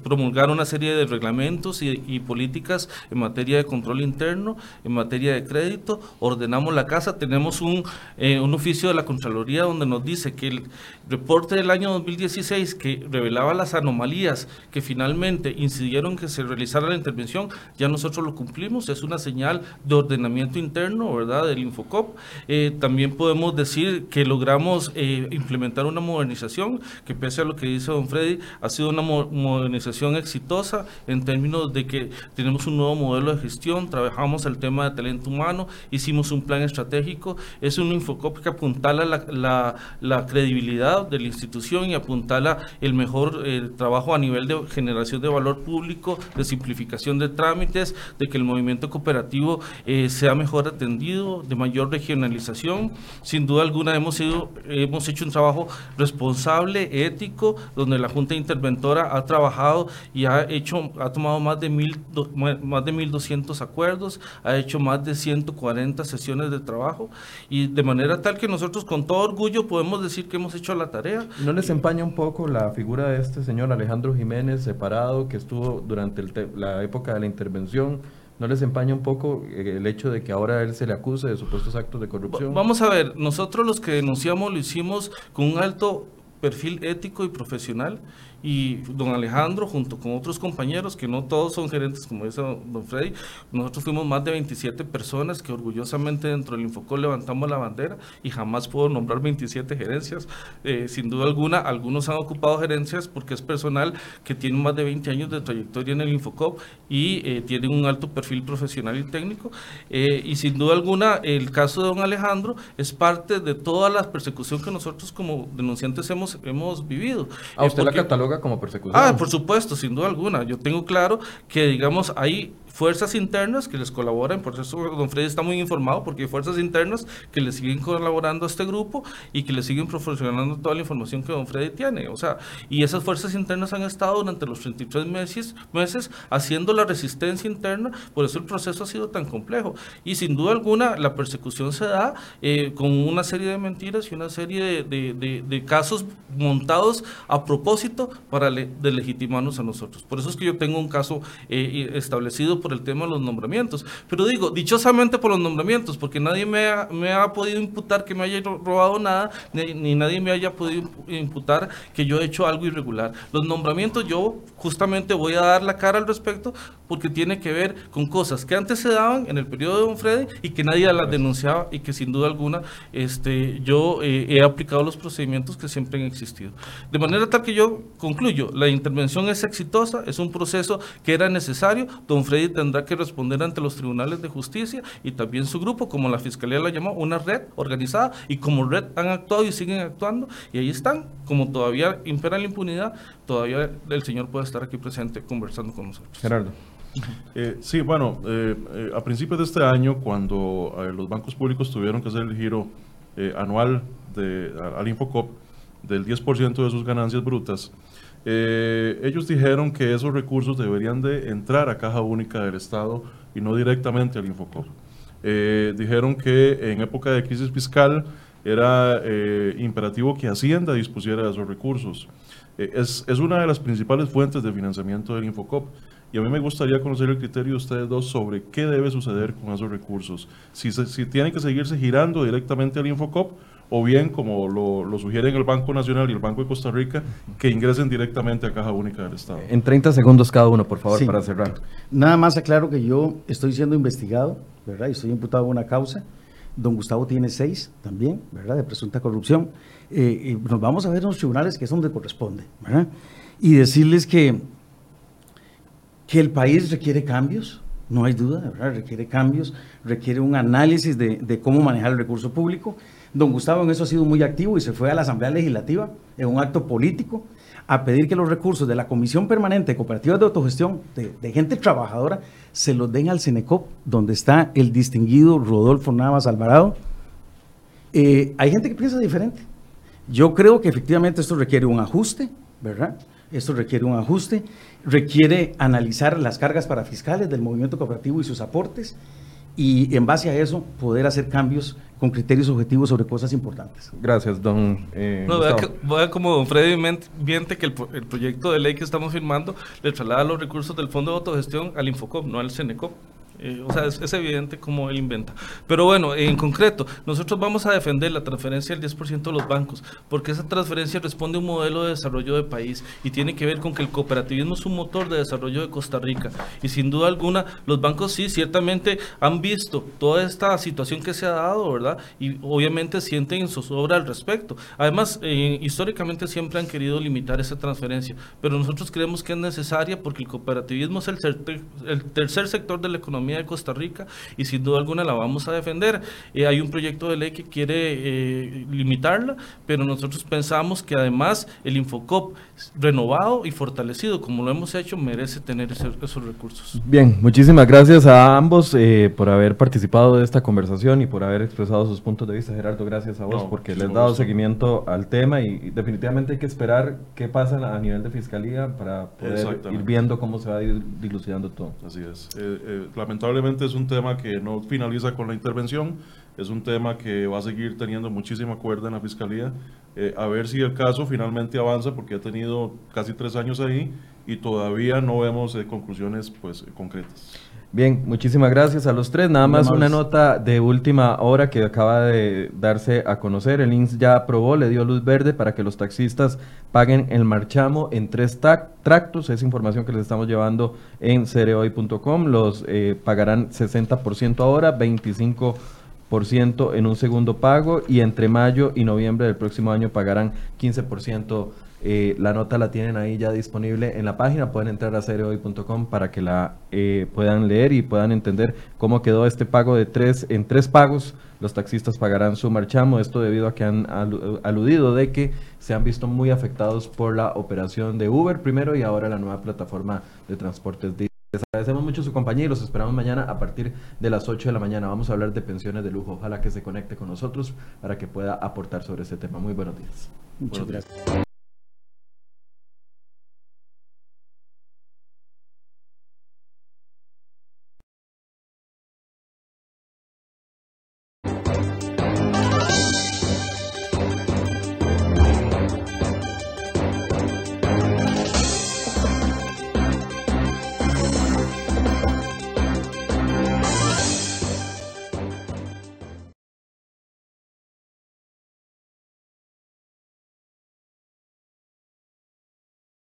promulgar una serie de reglamentos y, y, políticas en materia de control interno, en materia de crédito. Ordenamos la casa, tenemos un, un oficio de la Contraloría donde nos dice que el reporte del año 2016 que revelaba las anomalías que finalmente incidieron que se realizara la intervención ya nosotros lo cumplimos, es una señal de ordenamiento interno, ¿verdad?, del Infocop. Eh, también podemos decir que logramos eh, implementar una modernización que pese a lo que dice don Freddy, ha sido una modernización exitosa en términos de que tenemos un nuevo modelo de gestión, trabajamos el tema de talento humano, hicimos un plan estratégico, es un Infocop que apuntala la, la, credibilidad de la institución y apuntala el mejor eh, trabajo a nivel de generación de valor público, de simplificación de trámites, de que el movimiento cooperativo eh, sea mejor atendido, de mayor regionalización. Sin duda alguna hemos, sido, hemos hecho un trabajo responsable, ético, donde la Junta Interventora ha trabajado y ha, hecho, ha tomado más de, mil, más de 1.200 acuerdos, ha hecho más de 140 sesiones de trabajo y de manera tal que nosotros con todo orgullo podemos decir que hemos hecho la tarea. ¿No les empaña un poco la figura de este señor Alejandro Jiménez, separado, que estuvo durante la época de la intervención, ¿No les empaña un poco eh, el hecho de que ahora él se le acuse de supuestos actos de corrupción? Vamos a ver, nosotros los que denunciamos lo hicimos con un alto perfil ético y profesional y don Alejandro junto con otros compañeros que no todos son gerentes como dice don Freddy, nosotros fuimos más de 27 personas que orgullosamente dentro del Infocol levantamos la bandera y jamás puedo nombrar 27 gerencias, eh, sin duda alguna algunos han ocupado gerencias porque es personal que tiene más de 20 años de trayectoria en el Infocop y eh, tienen un alto perfil profesional y técnico eh, y sin duda alguna el caso de don Alejandro es parte de toda la persecución que nosotros como denunciantes hemos, hemos vivido. ¿A usted la cataloga como persecución. Ah, por supuesto, sin duda alguna. Yo tengo claro que, digamos, hay fuerzas internas que les colaboran, por eso don Freddy está muy informado, porque hay fuerzas internas que le siguen colaborando a este grupo y que le siguen proporcionando toda la información que don Freddy tiene. O sea, y esas fuerzas internas han estado durante los 33 meses, meses haciendo la resistencia interna, por eso el proceso ha sido tan complejo. Y sin duda alguna, la persecución se da eh, con una serie de mentiras y una serie de, de, casos montados a propósito para delegitimarnos a nosotros. Por eso es que yo tengo un caso eh, establecido el tema de los nombramientos. Pero digo, dichosamente por los nombramientos, porque nadie me ha, me ha podido imputar que me haya robado nada, ni, nadie me haya podido imputar que yo he hecho algo irregular. Los nombramientos yo justamente voy a dar la cara al respecto porque tiene que ver con cosas que antes se daban en el periodo de Don Freddy y que nadie las denunciaba y que sin duda alguna este, yo eh, he aplicado los procedimientos que siempre han existido. De manera tal que yo concluyo, la intervención es exitosa, es un proceso que era necesario, Don Freddy tendrá que responder ante los tribunales de justicia y también su grupo, como la Fiscalía la llamó, una red organizada y como red han actuado y siguen actuando y ahí están, como todavía impera la impunidad, todavía el señor puede estar aquí presente conversando con nosotros. Gerardo. Eh, sí, bueno, eh, eh, a principios de este año, cuando los bancos públicos tuvieron que hacer el giro anual de, al Infocop del 10% de sus ganancias brutas, eh, ellos dijeron que esos recursos deberían de entrar a Caja Única del Estado y no directamente al Infocop. Eh, dijeron que en época de crisis fiscal era eh, imperativo que Hacienda dispusiera de esos recursos. Es, es, una de las principales fuentes de financiamiento del Infocop. Y a mí me gustaría conocer el criterio de ustedes dos sobre qué debe suceder con esos recursos. Si, si tienen que seguirse girando directamente al Infocop o bien, como lo, lo, sugieren el Banco Nacional y el Banco de Costa Rica, que ingresen directamente a Caja Única del Estado. En 30 segundos cada uno, por favor, para cerrar. Nada más aclaro que yo estoy siendo investigado, ¿verdad? Y estoy imputado en una causa. Don Gustavo tiene seis también, ¿verdad? De presunta corrupción. Eh, y nos vamos a ver en los tribunales, que es donde corresponde, ¿verdad? Y decirles que, que el país requiere cambios, no hay duda, ¿verdad? Requiere cambios, requiere un análisis de, de cómo manejar el recurso público Don Gustavo en eso ha sido muy activo y se fue a la Asamblea Legislativa en un acto político a pedir que los recursos de la Comisión Permanente de Cooperativas de Autogestión, de, gente trabajadora, se los den al CENECOP, donde está el distinguido Rodolfo Navas Alvarado. Eh, hay gente que piensa diferente. Yo creo que efectivamente esto requiere un ajuste, ¿verdad? Esto requiere un ajuste, requiere analizar las cargas para fiscales del movimiento cooperativo y sus aportes y en base a eso poder hacer cambios con criterios objetivos sobre cosas importantes. Gracias, don. Eh, no, vea, como don Freddy miente que el, el, proyecto de ley que estamos firmando le traslada los recursos del Fondo de Autogestión al Infocop, no al CENECOP. Eh, o sea, es, evidente cómo él inventa. Pero bueno, en concreto, nosotros vamos a defender la transferencia del 10% de los bancos, porque esa transferencia responde a un modelo de desarrollo de país y tiene que ver con que el cooperativismo es un motor de desarrollo de Costa Rica. Y sin duda alguna, los bancos sí, ciertamente han visto toda esta situación que se ha dado, ¿verdad? Y obviamente sienten en zozobra al respecto. Además, eh, históricamente siempre han querido limitar esa transferencia, pero nosotros creemos que es necesaria porque el cooperativismo es el, el tercer sector de la economía de Costa Rica y sin duda alguna la vamos a defender. Eh, hay un proyecto de ley que quiere eh, limitarla, pero nosotros pensamos que además el Infocop renovado y fortalecido, como lo hemos hecho, merece tener esos recursos. Bien, muchísimas gracias a ambos eh, por haber participado de esta conversación y por haber expresado sus puntos de vista. Gerardo, gracias a vos porque les has dado seguimiento al tema y, definitivamente hay que esperar qué pasa a nivel de fiscalía para poder ir viendo cómo se va dilucidando todo. Así es. lamentablemente es un tema que no finaliza con la intervención, es un tema que va a seguir teniendo muchísima cuerda en la Fiscalía, eh, a ver si el caso finalmente avanza, porque ha tenido casi tres años ahí y todavía no vemos eh, conclusiones pues, concretas. Bien, muchísimas gracias a los tres. Nada más una nota de última hora que acaba de darse a conocer. El INS ya aprobó, le dio luz verde para que los taxistas paguen el marchamo en tres tractos. Es información que les estamos llevando en cereoy.com. Los eh, pagarán 60% ahora, 25% en un segundo pago y entre mayo y noviembre del próximo año pagarán 15% eh, la nota la tienen ahí ya disponible en la página. Pueden entrar a cereoy.com para que la eh, puedan leer y puedan entender cómo quedó este pago de tres en tres pagos. Los taxistas pagarán su marchamo. Esto debido a que han aludido de que se han visto muy afectados por la operación de Uber primero y ahora la nueva plataforma de transportes. Les agradecemos mucho su compañía y los esperamos mañana a partir de las 8 de la mañana. Vamos a hablar de pensiones de lujo. Ojalá que se conecte con nosotros para que pueda aportar sobre ese tema. Muy buenos días. Muchas gracias.